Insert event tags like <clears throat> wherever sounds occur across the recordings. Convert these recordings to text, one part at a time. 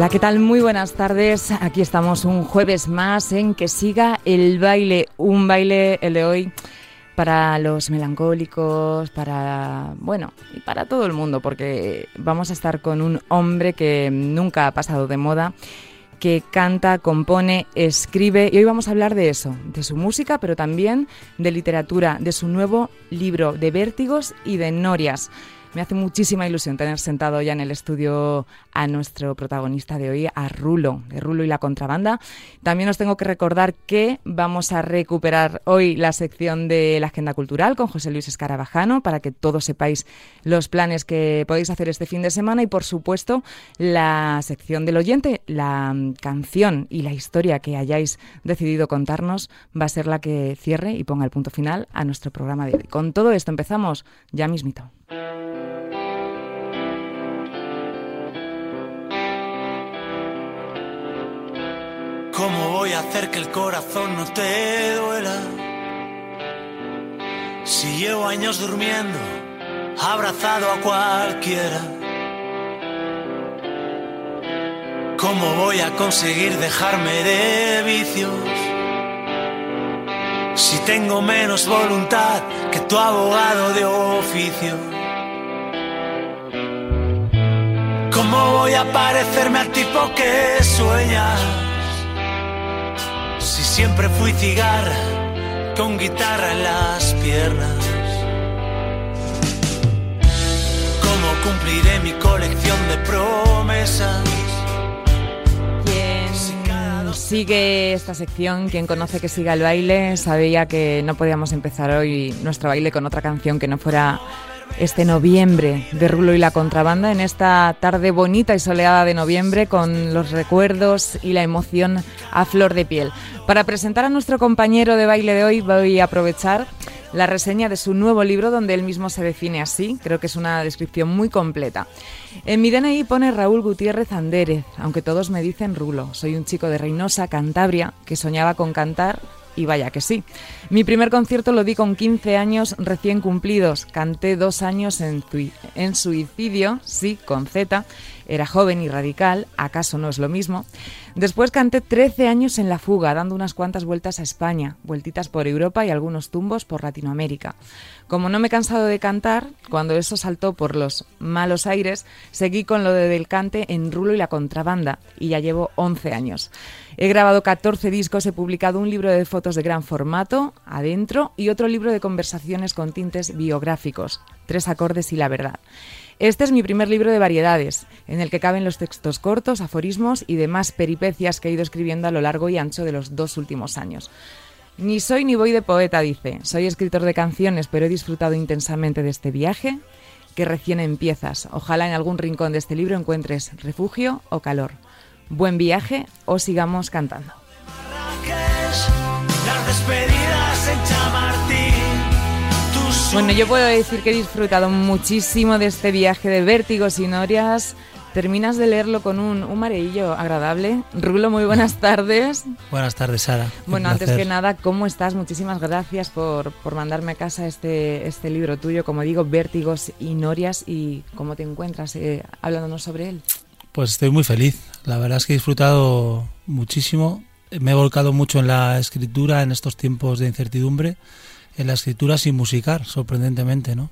Hola, ¿qué tal? Muy buenas tardes. Aquí estamos un jueves más en que siga el baile, un baile el de hoy para los melancólicos, para, bueno, y para todo el mundo, porque vamos a estar con un hombre que nunca ha pasado de moda que canta, compone, escribe y hoy vamos a hablar de eso, de su música, pero también de literatura, de su nuevo libro de vértigos y de norias. Me hace muchísima ilusión tener sentado ya en el estudio a nuestro protagonista de hoy, a Rulo, de Rulo y la contrabanda. También os tengo que recordar que vamos a recuperar hoy la sección de la agenda cultural con José Luis Escarabajano para que todos sepáis los planes que podéis hacer este fin de semana y, por supuesto, la sección del oyente, la canción y la historia que hayáis decidido contarnos va a ser la que cierre y ponga el punto final a nuestro programa de hoy. Con todo esto empezamos ya mismito. ¿Cómo voy a hacer que el corazón no te duela? Si llevo años durmiendo, abrazado a cualquiera. ¿Cómo voy a conseguir dejarme de vicios? Si tengo menos voluntad que tu abogado de oficio. ¿Cómo voy a parecerme al tipo que sueñas? Siempre fui cigarra con guitarra en las piernas. ¿Cómo cumpliré mi colección de promesas? Sigue esta sección, quien conoce que siga el baile, sabía que no podíamos empezar hoy nuestro baile con otra canción que no fuera este noviembre de Rulo y la contrabanda, en esta tarde bonita y soleada de noviembre con los recuerdos y la emoción a flor de piel. Para presentar a nuestro compañero de baile de hoy voy a aprovechar la reseña de su nuevo libro donde él mismo se define así, creo que es una descripción muy completa. En mi DNI pone Raúl Gutiérrez Andérez, aunque todos me dicen Rulo. Soy un chico de Reynosa, Cantabria, que soñaba con cantar y vaya que sí. Mi primer concierto lo di con 15 años recién cumplidos. Canté dos años en, suicidio, sí, con Z. Era joven y radical, ¿acaso no es lo mismo? Después canté 13 años en La Fuga, dando unas cuantas vueltas a España, vueltitas por Europa y algunos tumbos por Latinoamérica. Como no me he cansado de cantar, cuando eso saltó por los malos aires, seguí con lo de del cante en Rulo y la contrabanda, y ya llevo 11 años. He grabado 14 discos, he publicado un libro de fotos de gran formato, adentro, y otro libro de conversaciones con tintes biográficos, Tres acordes y la verdad. Este es mi primer libro de variedades, en el que caben los textos cortos, aforismos y demás peripecias que he ido escribiendo a lo largo y ancho de los dos últimos años. Ni soy ni voy de poeta, dice. Soy escritor de canciones, pero he disfrutado intensamente de este viaje que recién empiezas. Ojalá en algún rincón de este libro encuentres refugio o calor. Buen viaje o sigamos cantando. Bueno, yo puedo decir que he disfrutado muchísimo de este viaje de vértigos y norias. Terminas de leerlo con un, un mareillo agradable. Rulo, muy buenas tardes. Buenas tardes, Sara. Bueno, antes que nada, ¿cómo estás? Muchísimas gracias por, por mandarme a casa este, este libro tuyo, como digo, Vértigos y Norias. ¿Y cómo te encuentras eh, hablándonos sobre él? Pues estoy muy feliz. La verdad es que he disfrutado muchísimo. Me he volcado mucho en la escritura en estos tiempos de incertidumbre en la escritura sin musicar, sorprendentemente, ¿no?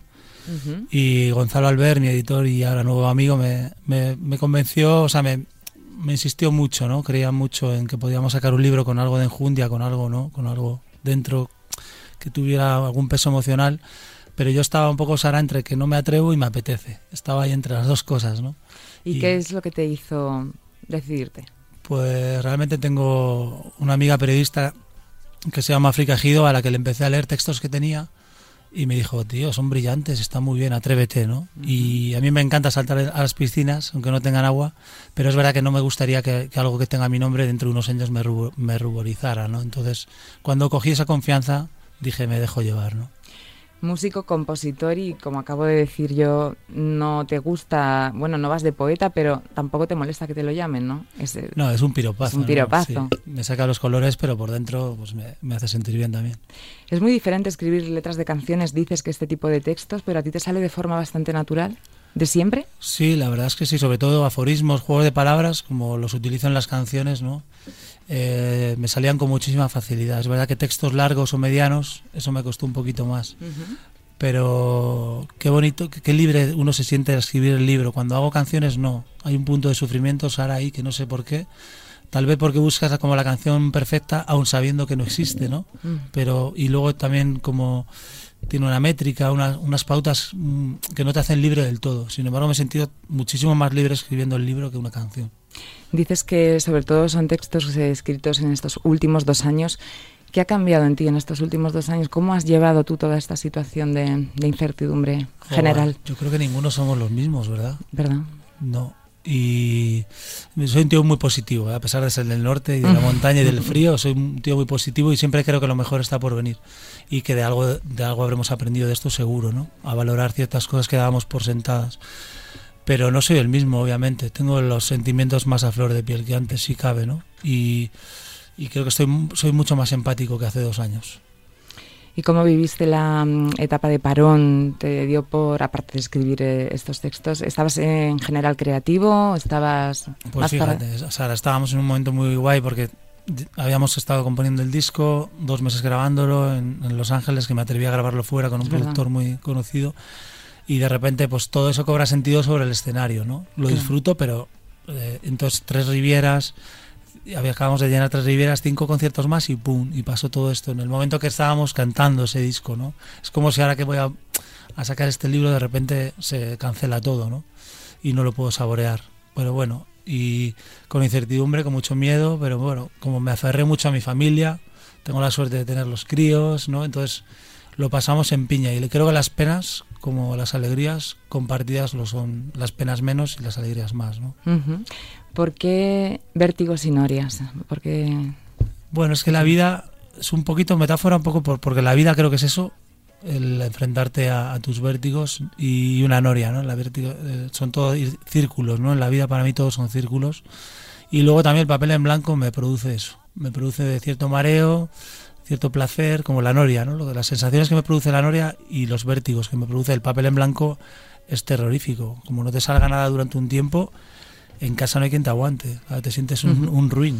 Y Gonzalo Albert, mi editor y ahora nuevo amigo, me, me, convenció, o sea, me, me, insistió mucho, ¿no? Creía mucho en que podíamos sacar un libro con algo de enjundia, con algo, ¿no? Con algo dentro que tuviera algún peso emocional, pero yo estaba un poco, Sara, entre que no me atrevo y me apetece. Estaba ahí entre las dos cosas, ¿no? ¿Y, qué es lo que te hizo decidirte? Pues realmente tengo una amiga periodista que se llama África Gido, a la que le empecé a leer textos que tenía y me dijo, tío, son brillantes, está muy bien, atrévete, ¿no? Y a mí me encanta saltar a las piscinas, aunque no tengan agua, pero es verdad que no me gustaría que, algo que tenga mi nombre dentro de unos años me, me ruborizara, ¿no? Entonces, cuando cogí esa confianza, dije, me dejo llevar, ¿no? Músico, compositor y como acabo de decir yo, no te gusta, bueno, no vas de poeta, pero tampoco te molesta que te lo llamen, ¿no? Es, no, es un piropazo. Es un piropazo. Me saca los colores, pero por dentro pues me, hace sentir bien también. Es muy diferente escribir letras de canciones, dices que este tipo de textos, pero a ti te sale de forma bastante natural. ¿De siempre? Sí, la verdad es que sí, sobre todo aforismos, juegos de palabras, como los utilizo en las canciones, ¿no? Eh, me salían con muchísima facilidad. Es verdad que textos largos o medianos, eso me costó un poquito más. Pero qué bonito, qué, libre uno se siente al escribir el libro. Cuando hago canciones, no. Hay un punto de sufrimiento, Sara, ahí, que no sé por qué. Tal vez porque buscas como la canción perfecta, aún sabiendo que no existe, ¿no? Mm. Pero, y luego también como tiene una métrica, unas pautas mm, que no te hacen libre del todo. Sin embargo, me he sentido muchísimo más libre escribiendo el libro que una canción. Dices que sobre todo son textos escritos en estos últimos dos años. ¿Qué ha cambiado en ti en estos últimos dos años? ¿Cómo has llevado tú toda esta situación de, incertidumbre general? Yo creo que ninguno somos los mismos, ¿verdad? ¿Verdad? No. Y soy un tío muy positivo, ¿eh? a pesar de ser del norte y de la <laughs> montaña y del frío, soy un tío muy positivo y siempre creo que lo mejor está por venir y que de algo, de algo habremos aprendido de esto seguro, ¿no? A valorar ciertas cosas que dábamos por sentadas pero no soy el mismo, obviamente. Tengo los sentimientos más a flor de piel que antes, si cabe, ¿no? Y, creo que estoy, soy mucho más empático que hace dos años. ¿Y cómo viviste la mm, etapa de parón? ¿Te dio por, aparte de escribir eh, estos textos, estabas en general creativo? ¿Estabas Pues fíjate, Sara, estábamos en un momento muy guay porque habíamos estado componiendo el disco, dos meses grabándolo en, Los Ángeles, que me atreví a grabarlo fuera con un productor muy conocido y de repente pues todo eso cobra sentido sobre el escenario, ¿no? Lo disfruto, pero eh, entonces tres rivieras, acabamos de llenar tres rivieras, cinco conciertos más y pum, y pasó todo esto en el momento que estábamos cantando ese disco, ¿no? Es como si ahora que voy a, a sacar este libro de repente se cancela todo, ¿no? Y no lo puedo saborear. Pero bueno, y con incertidumbre, con mucho miedo, pero bueno, como me aferré mucho a mi familia, tengo la suerte de tener los críos, ¿no? Entonces lo pasamos en piña y creo que las penas como las alegrías compartidas lo son las penas menos y las alegrías más ¿no? ¿Por qué vértigos y norias? Porque bueno es que la vida es un poquito metáfora un poco por, porque la vida creo que es eso el enfrentarte a, tus vértigos y una noria no la vértigo, eh, son todos círculos no en la vida para mí todos son círculos y luego también el papel en blanco me produce eso me produce cierto mareo cierto placer, como la noria, ¿no? Las sensaciones que me produce la noria y los vértigos que me produce el papel en blanco es terrorífico. Como no te salga nada durante un tiempo, en casa no hay quien te aguante, te sientes un, ruin.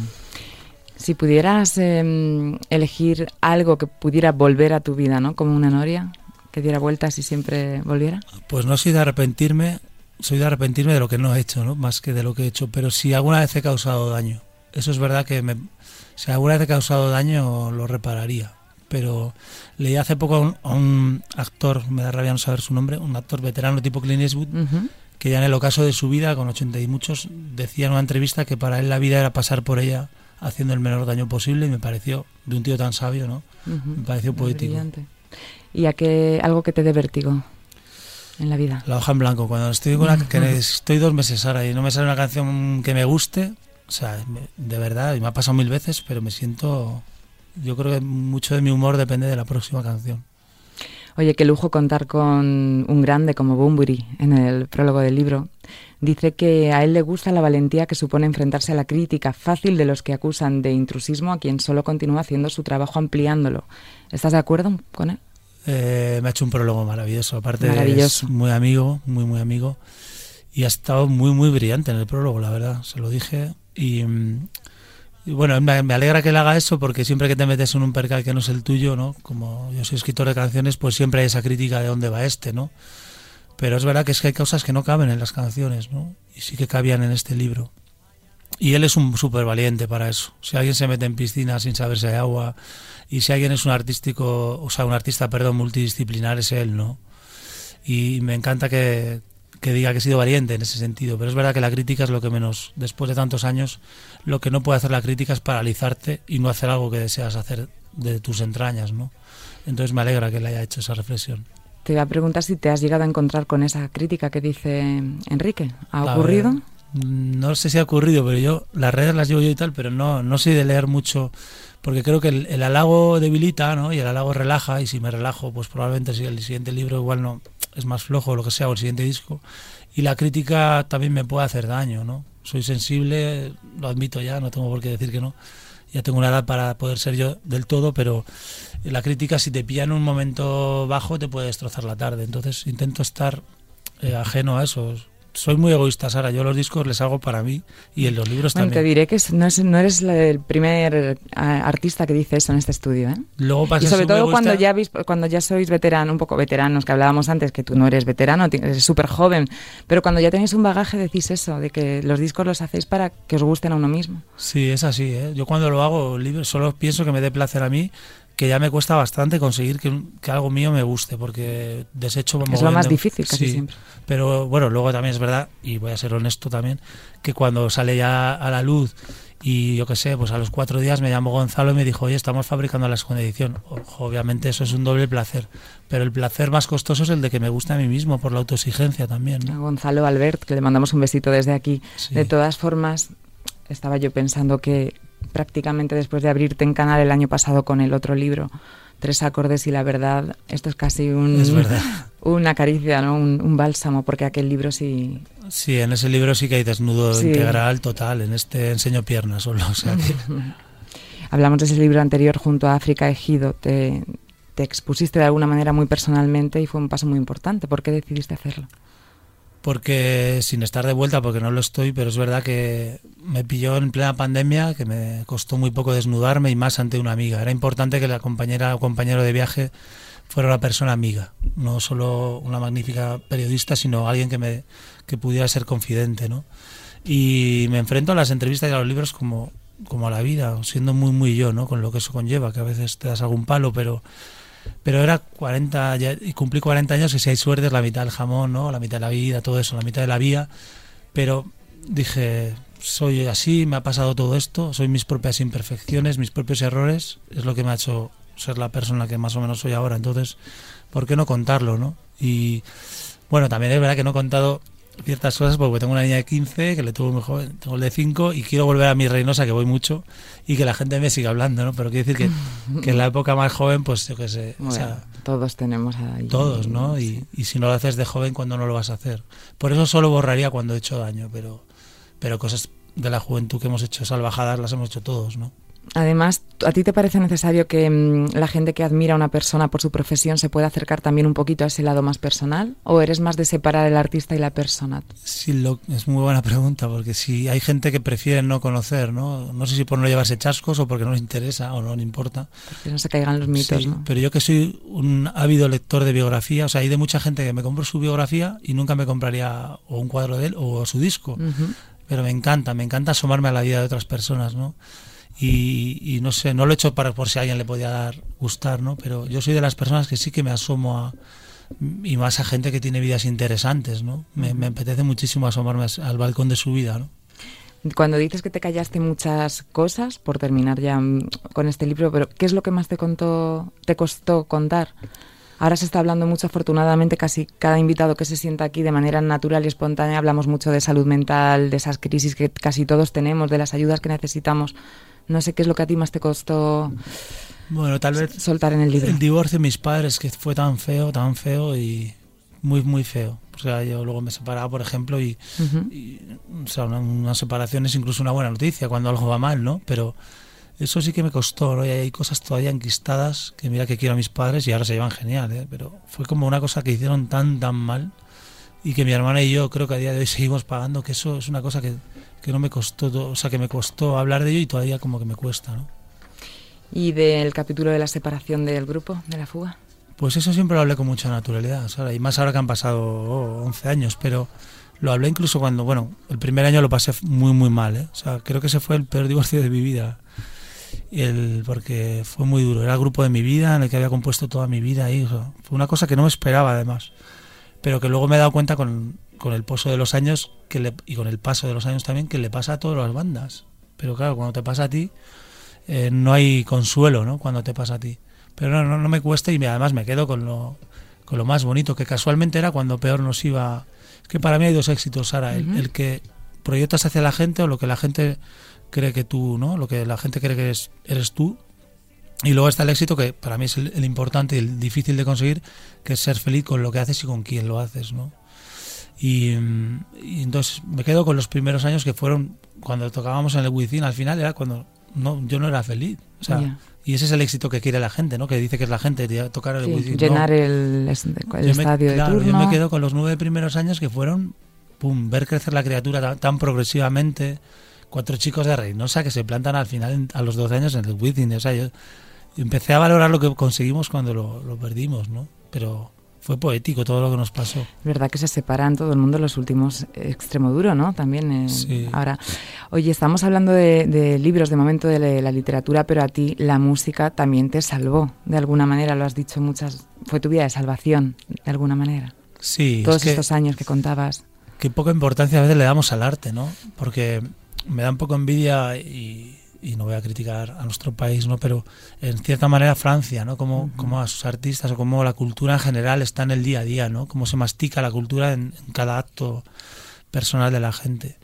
Si pudieras em, elegir algo que pudiera volver a tu vida, ¿no? Como una noria, que diera vueltas y siempre volviera. Pues no soy de arrepentirme, soy de arrepentirme de lo que no he hecho, ¿no? Más que de lo que he hecho, pero si alguna vez he causado daño. Eso es verdad que me, si alguna vez he causado daño, lo repararía. Pero leí hace poco a un, actor, me da rabia no saber su nombre, un actor veterano tipo Clint Eastwood, que ya en el ocaso de su vida, con 80 y muchos, decía en una entrevista que para él la vida era pasar por ella haciendo el menor daño posible y me pareció, de un tío tan sabio, ¿no? Me pareció poético. ¿Y a qué, algo que te dé vértigo? en la vida? La hoja en blanco. Cuando estoy con que estoy dos meses ahora y no me sale una canción que me guste, o sea, de verdad, y me ha pasado mil veces, pero me siento. Yo creo que mucho de mi humor depende de la próxima canción. Oye, qué lujo contar con un grande como Bumburi en el prólogo del libro. Dice que a él le gusta la valentía que supone enfrentarse a la crítica fácil de los que acusan de intrusismo a quien solo continúa haciendo su trabajo ampliándolo. ¿Estás de acuerdo con él? Eh, me ha hecho un prólogo maravilloso. Aparte, maravilloso. es muy amigo, muy, muy amigo. Y ha estado muy, muy brillante en el prólogo, la verdad. Se lo dije y, bueno, me, alegra que él haga eso porque siempre que te metes en un percal que no es el tuyo, ¿no? Como yo soy escritor de canciones, pues siempre hay esa crítica de dónde va este, ¿no? Pero es verdad que es que hay cosas que no caben en las canciones, ¿no? Y sí que cabían en este libro. Y él es un súper valiente para eso. Si alguien se mete en piscina sin saber si hay agua, y si alguien es un artístico, o sea, un artista, perdón, multidisciplinar, es él, ¿no? Y me encanta que, que diga que he sido valiente en ese sentido, pero es verdad que la crítica es lo que menos, después de tantos años, lo que no puede hacer la crítica es paralizarte y no hacer algo que deseas hacer de tus entrañas, ¿no? Entonces me alegra que le haya hecho esa reflexión. Te voy a preguntar si te has llegado a encontrar con esa crítica que dice Enrique. ¿Ha ocurrido? no sé si ha ocurrido, pero yo las redes las llevo yo y tal, pero no, no soy de leer mucho, porque creo que el, halago debilita, ¿no? Y el halago relaja, y si me relajo, pues probablemente si el siguiente libro igual no es más flojo lo que sea, o el siguiente disco. Y la crítica también me puede hacer daño, ¿no? Soy sensible, lo admito ya, no tengo por qué decir que no. Ya tengo una edad para poder ser yo del todo, pero la crítica si te pilla en un momento bajo te puede destrozar la tarde. Entonces intento estar eh, ajeno a eso soy muy egoísta, Sara. Yo los discos les hago para mí y en los libros también. Te diré que no, no eres el primer eh, artista que dice eso en este estudio. ¿eh? Luego y sobre todo cuando ya, cuando ya sois veteranos, un poco veteranos, que hablábamos antes, que tú no eres veterano, eres súper joven, pero cuando ya tenéis un bagaje decís eso, de que los discos los hacéis para que os gusten a uno mismo. Sí, es así. ¿eh? Yo cuando lo hago, solo pienso que me dé placer a mí que ya me cuesta bastante conseguir que, algo mío me guste, porque desecho... Es lo más difícil casi siempre. Pero bueno, luego también es verdad, y voy a ser honesto también, que cuando sale ya a la luz y yo qué sé, pues a los cuatro días me llamó Gonzalo y me dijo, oye, estamos fabricando la segunda edición. obviamente eso es un doble placer, pero el placer más costoso es el de que me guste a mí mismo, por la autoexigencia también. Gonzalo Albert, que le mandamos un besito desde aquí. De todas formas, estaba yo pensando que prácticamente después de abrirte en canal el año pasado con el otro libro, Tres acordes y la verdad, esto es casi un, <laughs> una caricia, ¿no? Un, bálsamo, porque aquel libro sí... Sí, en ese libro sí que hay desnudo integral total, en este enseño piernas solo. <laughs> Hablamos de ese libro anterior junto a África Ejido, te, te expusiste de alguna manera muy personalmente y fue un paso muy importante. ¿Por qué decidiste hacerlo? Porque sin estar de vuelta, porque no lo estoy, pero es verdad que me pilló en plena pandemia, que me costó muy poco desnudarme y más ante una amiga. Era importante que la compañera o compañero de viaje fuera una persona amiga, no solo una magnífica periodista, sino alguien que me que pudiera ser confidente, ¿no? Y me enfrento a las entrevistas y a los libros como como a la vida, siendo muy muy yo, ¿no? Con lo que eso conlleva, que a veces te das algún palo, pero pero era 40, y cumplí 40 años y si hay suerte la mitad del jamón, ¿no? La mitad de la vida, todo eso, la mitad de la vía. Pero dije, soy así, me ha pasado todo esto, soy mis propias imperfecciones, mis propios errores, es lo que me ha hecho ser la persona que más o menos soy ahora. Entonces, ¿por qué no contarlo, no? Y bueno, también es verdad que no he contado ciertas cosas porque tengo una niña de 15 que le tuvo muy joven, tengo el de 5 y quiero volver a mi Reynosa que voy mucho y que la gente me siga hablando, ¿no? Pero quiero decir que, <laughs> que en la época más joven, pues yo qué sé. o sea, todos tenemos ahí. Todos, ¿no? Y, y, si no lo haces de joven, ¿cuándo no lo vas a hacer? Por eso solo borraría cuando he hecho daño, pero, pero cosas de la juventud que hemos hecho salvajadas las hemos hecho todos, ¿no? Además, ¿a ti te parece necesario que mm, la gente que admira a una persona por su profesión se pueda acercar también un poquito a ese lado más personal? ¿O eres más de separar el artista y la persona? Sí, lo, es muy buena <laughs> pregunta, porque si hay gente que prefiere no conocer, ¿no? No sé si por no llevarse chascos o porque no le interesa o no le importa. Que no se caigan los mitos, sí, Pero yo que soy un ávido lector de biografía, o sea, hay de mucha gente que me compro su biografía y nunca me compraría o un cuadro de él o su disco. Pero me encanta, me encanta asomarme a la vida de otras personas, ¿no? Y, no sé, no lo he hecho para, por si a alguien le podía dar gustar, ¿no? Pero yo soy de las personas que sí que me asomo a, y más a gente que tiene vidas interesantes, ¿no? Me, apetece muchísimo asomarme al balcón de su vida, ¿no? Cuando dices que te callaste muchas cosas, por terminar ya mm, con este libro, pero ¿qué es lo que más te contó, te costó contar? Ahora se está hablando mucho, afortunadamente, casi cada invitado que se sienta aquí de manera natural y espontánea hablamos mucho de salud mental, de esas crisis que casi todos tenemos, de las ayudas que necesitamos. No sé qué es lo que a ti más te costó bueno, tal vez soltar en el libro. El divorcio de mis padres, que fue tan feo, tan feo y muy, muy feo. O sea, yo luego me separaba, por ejemplo, y, o sea, una, separación es incluso una buena noticia cuando algo va mal, ¿no? Pero eso sí que me costó, ¿no? Y hay cosas todavía enquistadas que mira que quiero a mis padres y ahora se llevan genial, ¿eh? Pero fue como una cosa que hicieron tan, tan mal y que mi hermana y yo creo que a día de hoy seguimos pagando, que eso es una cosa que que no me costó, o sea, que me costó hablar de ello y todavía como que me cuesta, ¿no? ¿Y del capítulo de la separación del grupo, de la fuga? Pues eso siempre lo hablé con mucha naturalidad, ¿sabes? y más ahora que han pasado 11 años, pero lo hablé incluso cuando, bueno, el primer año lo pasé muy, muy mal, ¿eh? O sea, creo que ese fue el peor divorcio de mi vida, el, porque fue muy duro, era el grupo de mi vida en el que había compuesto toda mi vida ahí, fue una cosa que no me esperaba además, pero que luego me he dado cuenta con, con el pozo de los años que le, y con el paso de los años también que le pasa a todas las bandas. Pero claro, cuando te pasa a ti, eh, no hay consuelo, ¿no? Cuando te pasa a ti. pero no, no, me cuesta y además me quedo con lo, con lo más bonito, que casualmente era cuando peor nos iba. Es que para mí hay dos éxitos, Sara, el, que proyectas hacia la gente o lo que la gente cree que tú, ¿no? Lo que la gente cree que eres, eres tú. Y luego está el éxito, que para mí es el, importante y el difícil de conseguir, que es ser feliz con lo que haces y con quién lo haces, ¿no? Y, entonces me quedo con los primeros años que fueron cuando tocábamos en el Within, al final era cuando no, yo no era feliz. O sea, y ese es el éxito que quiere la gente, ¿no? Que dice que es la gente, tocar el Llenar el, estadio de turno. Yo me quedo con los nueve primeros años que fueron, pum, ver crecer la criatura tan, progresivamente. Cuatro chicos de Reynosa que se plantan al final, a los 12 años en el Within. O sea, yo empecé a valorar lo que conseguimos cuando lo, lo perdimos, ¿no? Pero fue poético todo lo que nos pasó. verdad que se separan todo el mundo los últimos extremo duro, ¿no? También eh, ahora. Oye, estamos hablando de, libros de momento de la literatura, pero a ti la música también te salvó de alguna manera, lo has dicho muchas, fue tu vida de salvación de alguna manera. Sí. Todos estos años que contabas. Qué poca importancia a veces le damos al arte, ¿no? Porque me da un poco envidia y y no voy a criticar a nuestro país, ¿no? pero en cierta manera Francia, ¿no? como, como a sus artistas o como la cultura en general está en el día a día, ¿no? cómo se mastica la cultura en, cada acto personal de la gente.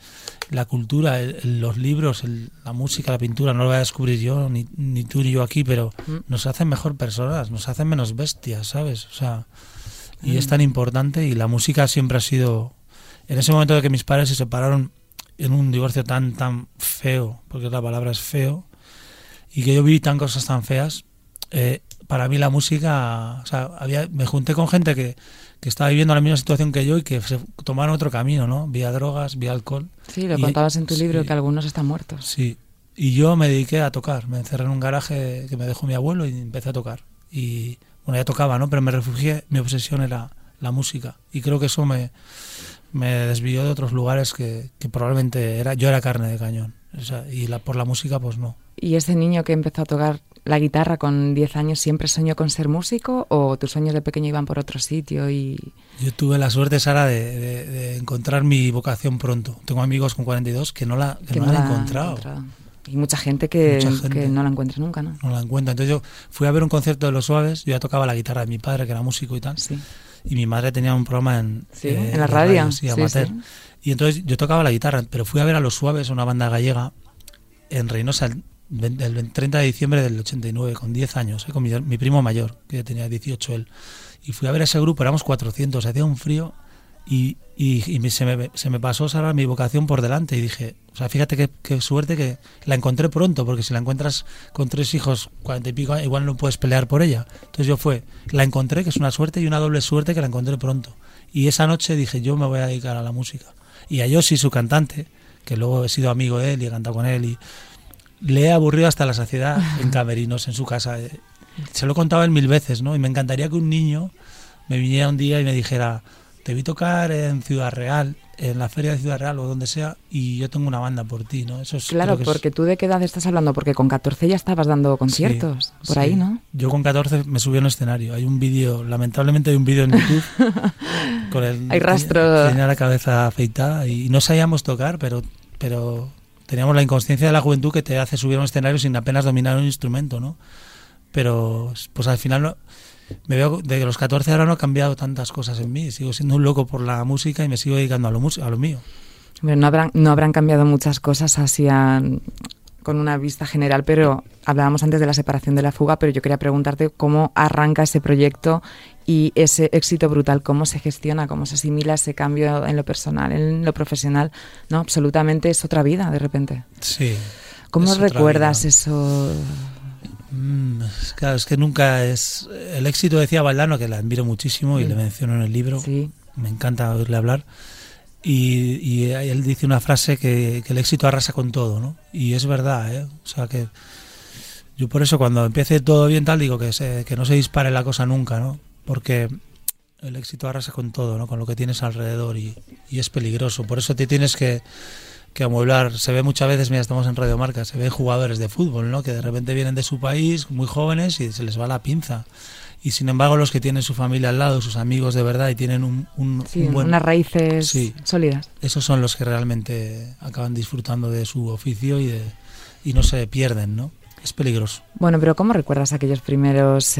La cultura, los libros, la música, la pintura, no lo voy a descubrir yo, ni, ni tú ni yo aquí, pero nos hacen mejor personas, nos hacen menos bestias, ¿sabes? O sea, y es tan importante y la música siempre ha sido... En ese momento de que mis padres se separaron, en un divorcio tan, tan feo, porque la palabra es feo, y que yo vi tan cosas tan feas, eh, para mí la música, o sea, había, me junté con gente que, que estaba viviendo la misma situación que yo y que se tomaron otro camino, ¿no? Vía drogas, vía alcohol. Sí, lo contabas en tu libro que algunos están muertos. Sí, y yo me dediqué a tocar, me encerré en un garaje que me dejó mi abuelo y empecé a tocar. Y bueno, ya tocaba, ¿no? Pero me refugié, mi obsesión era la música. Y creo que eso me, me desvió de otros lugares que, probablemente era yo era carne de cañón y la, por la música pues no. ¿Y ese niño que empezó a tocar la guitarra con 10 años siempre soñó con ser músico o tus sueños de pequeño iban por otro sitio? y Yo tuve la suerte, Sara, de, encontrar mi vocación pronto. Tengo amigos con 42 que no la, que no, la han encontrado. Y mucha gente, que, que, no la encuentra nunca, ¿no? No la encuentra. Entonces yo fui a ver un concierto de Los Suaves, yo ya tocaba la guitarra de mi padre, que era músico y tal. Sí y mi madre tenía un programa en, eh, en la radio, Y entonces yo tocaba la guitarra, pero fui a ver a Los Suaves, una banda gallega, en Reynosa el, 30 de diciembre del 89, con 10 años, eh, con mi, primo mayor, que tenía 18 él. Y fui a ver ese grupo, éramos 400, hacía un frío y, y, se, me, se, me, pasó Sara mi vocación por delante y dije, o sea, fíjate qué, suerte que la encontré pronto, porque si la encuentras con tres hijos, cuarenta y pico, igual no puedes pelear por ella. Entonces yo fue, la encontré, que es una suerte y una doble suerte que la encontré pronto. Y esa noche dije, yo me voy a dedicar a la música. Y a Yossi, su cantante, que luego he sido amigo de él y he cantado con él, y le he aburrido hasta la saciedad en camerinos, en su casa. Se lo he contado él mil veces, ¿no? Y me encantaría que un niño me viniera un día y me dijera, te vi tocar en Ciudad Real, en la feria de Ciudad Real o donde sea, y yo tengo una banda por ti, ¿no? Eso es, claro, porque tú de qué edad estás hablando, porque con 14 ya estabas dando conciertos, por ahí, ¿no? Yo con 14 me subí a un escenario, hay un vídeo, lamentablemente hay un vídeo en YouTube <laughs> con el... Hay rastro... Tenía la cabeza afeitada y no sabíamos tocar, pero, pero teníamos la inconsciencia de la juventud que te hace subir a un escenario sin apenas dominar un instrumento, ¿no? Pero pues al final... No, me veo de los 14 ahora no ha cambiado tantas cosas en mí. Sigo siendo un loco por la música y me sigo dedicando a lo, a lo mío. no habrán, no habrán cambiado muchas cosas así con una vista general, pero hablábamos antes de la separación de la fuga, pero yo quería preguntarte cómo arranca ese proyecto y ese éxito brutal, cómo se gestiona, cómo se asimila ese cambio en lo personal, en lo profesional. No, absolutamente es otra vida de repente. Sí. ¿Cómo recuerdas eso? Mm, claro, es que nunca es... El éxito decía Valdano, que la admiro muchísimo y le menciono en el libro, me encanta oírle hablar, y, él dice una frase que, el éxito arrasa con todo, ¿no? Y es verdad, ¿eh? O sea que yo por eso cuando empiece todo bien tal digo que, que no se dispare la cosa nunca, ¿no? Porque el éxito arrasa con todo, ¿no? Con lo que tienes alrededor y, y es peligroso. Por eso te tienes que que amueblar. Se ve muchas veces, mira, estamos en Radio Marca, se ve jugadores de fútbol, ¿no? Que de repente vienen de su país, muy jóvenes, y se les va la pinza. Y sin embargo, los que tienen su familia al lado, sus amigos de verdad, y tienen un, un, unas raíces sólidas. Esos son los que realmente acaban disfrutando de su oficio y, de, y no se pierden, ¿no? Es peligroso. Bueno, pero ¿cómo recuerdas aquellos primeros,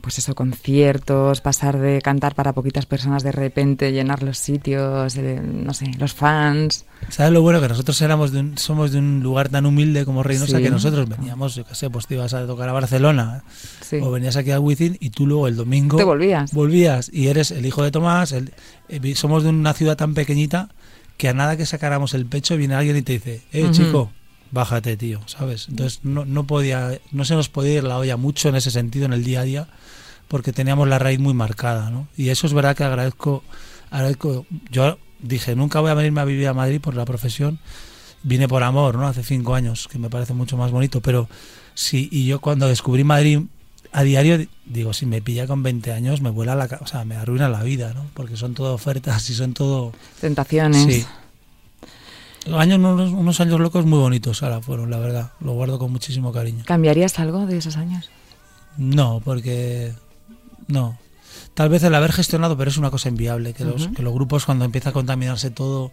pues eso, conciertos, pasar de cantar para poquitas personas de repente, llenar los sitios, eh, no sé, los fans? ¿Sabes lo bueno? Que nosotros éramos de un, somos de un lugar tan humilde como Reynosa que nosotros veníamos, yo qué sé, pues te ibas a tocar a Barcelona o venías aquí a Wizzing y tú luego el domingo... Te volvías. Volvías y eres el hijo de Tomás, el, eh, somos de una ciudad tan pequeñita que a nada que sacáramos el pecho viene alguien y te dice, eh, chico bájate, tío, ¿sabes? Entonces no, no, podía, no se nos podía ir la olla mucho en ese sentido en el día a día porque teníamos la raíz muy marcada, ¿no? Y eso es verdad que agradezco, agradezco yo dije, nunca voy a venirme a vivir a Madrid por la profesión, vine por amor, ¿no? Hace cinco años, que me parece mucho más bonito, pero sí, y yo cuando descubrí Madrid a diario, digo, si me pilla con 20 años, me vuela la o sea, me arruina la vida, ¿no? Porque son todo ofertas y son todo... Tentaciones. Sí, Años, unos, años locos muy bonitos ahora fueron, la verdad. Lo guardo con muchísimo cariño. ¿Cambiarías algo de esos años? No, porque no. Tal vez el haber gestionado, pero es una cosa inviable, que, los, que los grupos cuando empieza a contaminarse todo,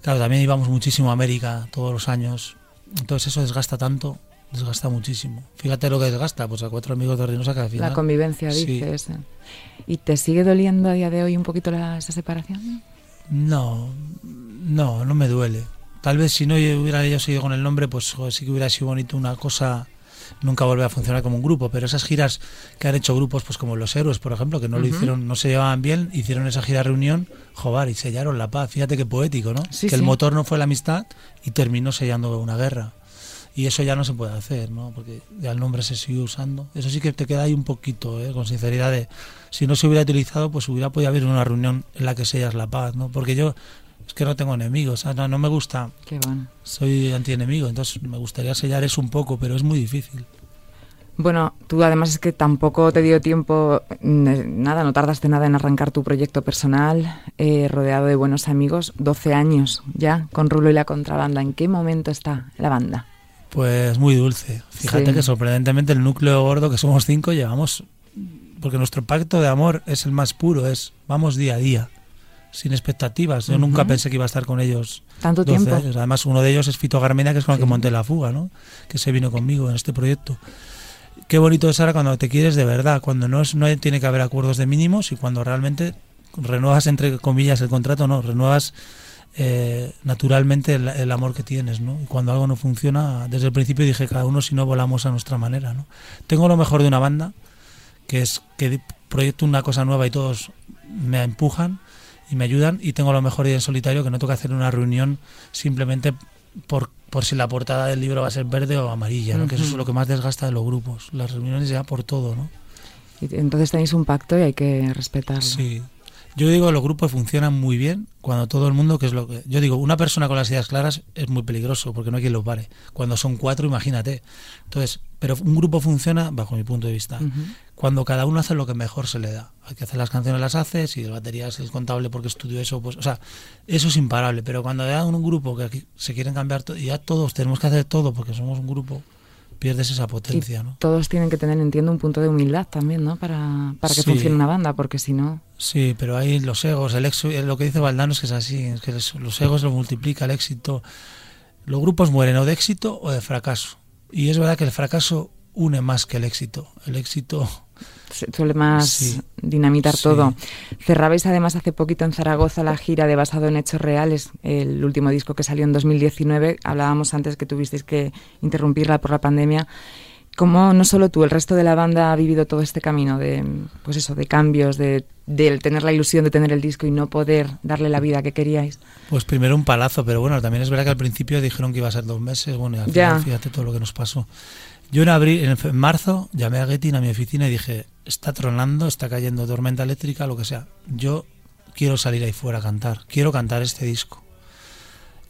claro, también íbamos muchísimo a América todos los años, entonces eso desgasta tanto, desgasta muchísimo. Fíjate lo que desgasta, pues a cuatro amigos de Reynosa que al final... La convivencia, dices. ¿Y te sigue doliendo a día de hoy un poquito la, esa separación? No, no, no me duele. Tal vez si no hubiera yo seguido con el nombre, pues sí que hubiera sido bonito una cosa nunca volver a funcionar como un grupo, pero esas giras que han hecho grupos pues como Los Héroes, por ejemplo, que no lo hicieron, no se llevaban bien, hicieron esa gira reunión, joder, y sellaron la paz. Fíjate qué poético, ¿no? que el motor no fue la amistad y terminó sellando una guerra. Y eso ya no se puede hacer, ¿no? Porque ya el nombre se sigue usando. Eso sí que te queda ahí un poquito, ¿eh? con sinceridad, de si no se hubiera utilizado, pues hubiera podido haber una reunión en la que sellas la paz, ¿no? Porque yo es que no tengo enemigos, no, no me gusta. Qué bueno. Soy antienemigo, entonces me gustaría sellar eso un poco, pero es muy difícil. Bueno, tú además es que tampoco te dio tiempo, mm, nada, no tardaste nada en arrancar tu proyecto personal, eh, rodeado de buenos amigos, 12 años ya con Rulo y la contrabanda. ¿En qué momento está la banda? Pues muy dulce. Fíjate que sorprendentemente el núcleo gordo, que somos cinco, llevamos, porque nuestro pacto de amor es el más puro, es vamos día a día sin expectativas. Yo nunca pensé que iba a estar con ellos tanto tiempo. Además, uno de ellos es Fito Garmenia, que es con el que monté la fuga, ¿no? Que se vino conmigo en este proyecto. Qué bonito es ahora cuando te quieres de verdad, cuando no, es, no tiene que haber acuerdos de mínimos y cuando realmente renuevas, entre comillas, el contrato, no, renuevas eh, naturalmente el, amor que tienes, ¿no? Y cuando algo no funciona, desde el principio dije, cada uno si no volamos a nuestra manera, ¿no? Tengo lo mejor de una banda, que es que proyecto una cosa nueva y todos me empujan y me ayudan y tengo lo mejor y en solitario que no que hacer una reunión simplemente por, por si la portada del libro va a ser verde o amarilla, que eso es lo que más desgasta de los grupos, las reuniones ya por todo. entonces tenéis un pacto y hay que respetarlo. Sí. Yo digo, los grupos funcionan muy bien cuando todo el mundo, que es lo que... Yo digo, una persona con las ideas claras es muy peligroso porque no hay quien lo pare. Cuando son cuatro, imagínate. Entonces, pero un grupo funciona, bajo mi punto de vista, cuando cada uno hace lo que mejor se le da. Hay que hacer las canciones, las hace, si el batería es contable porque estudió eso, pues, o sea, eso es imparable. Pero cuando hay un grupo que se quieren cambiar ya todos tenemos que hacer todo porque somos un grupo, pierdes esa potencia, ¿no? Todos tienen que tener, entiendo, un punto de humildad también, ¿no? Para, para que funcione una banda, porque si no... Sí, pero hay los egos, el éxito, lo que dice Valdano es que es así, es que los egos lo multiplica el éxito. Los grupos mueren o de éxito o de fracaso. Y es verdad que el fracaso une más que el éxito. El éxito suele más dinamitar todo. Cerrabais además hace poquito en Zaragoza la gira de Basado en Hechos Reales, el último disco que salió en 2019. Hablábamos antes que tuvisteis que interrumpirla por la pandemia. ¿Cómo no solo tú, el resto de la banda ha vivido todo este camino de, pues eso, de cambios, de, tener la ilusión de tener el disco y no poder darle la vida que queríais? Pues primero un palazo, pero bueno, también es verdad que al principio dijeron que iba a ser dos meses, bueno, y al final fíjate todo lo que nos pasó. Yo en abril, en marzo, llamé a Getty a mi oficina y dije, está tronando, está cayendo tormenta eléctrica, lo que sea. Yo quiero salir ahí fuera a cantar, quiero cantar este disco.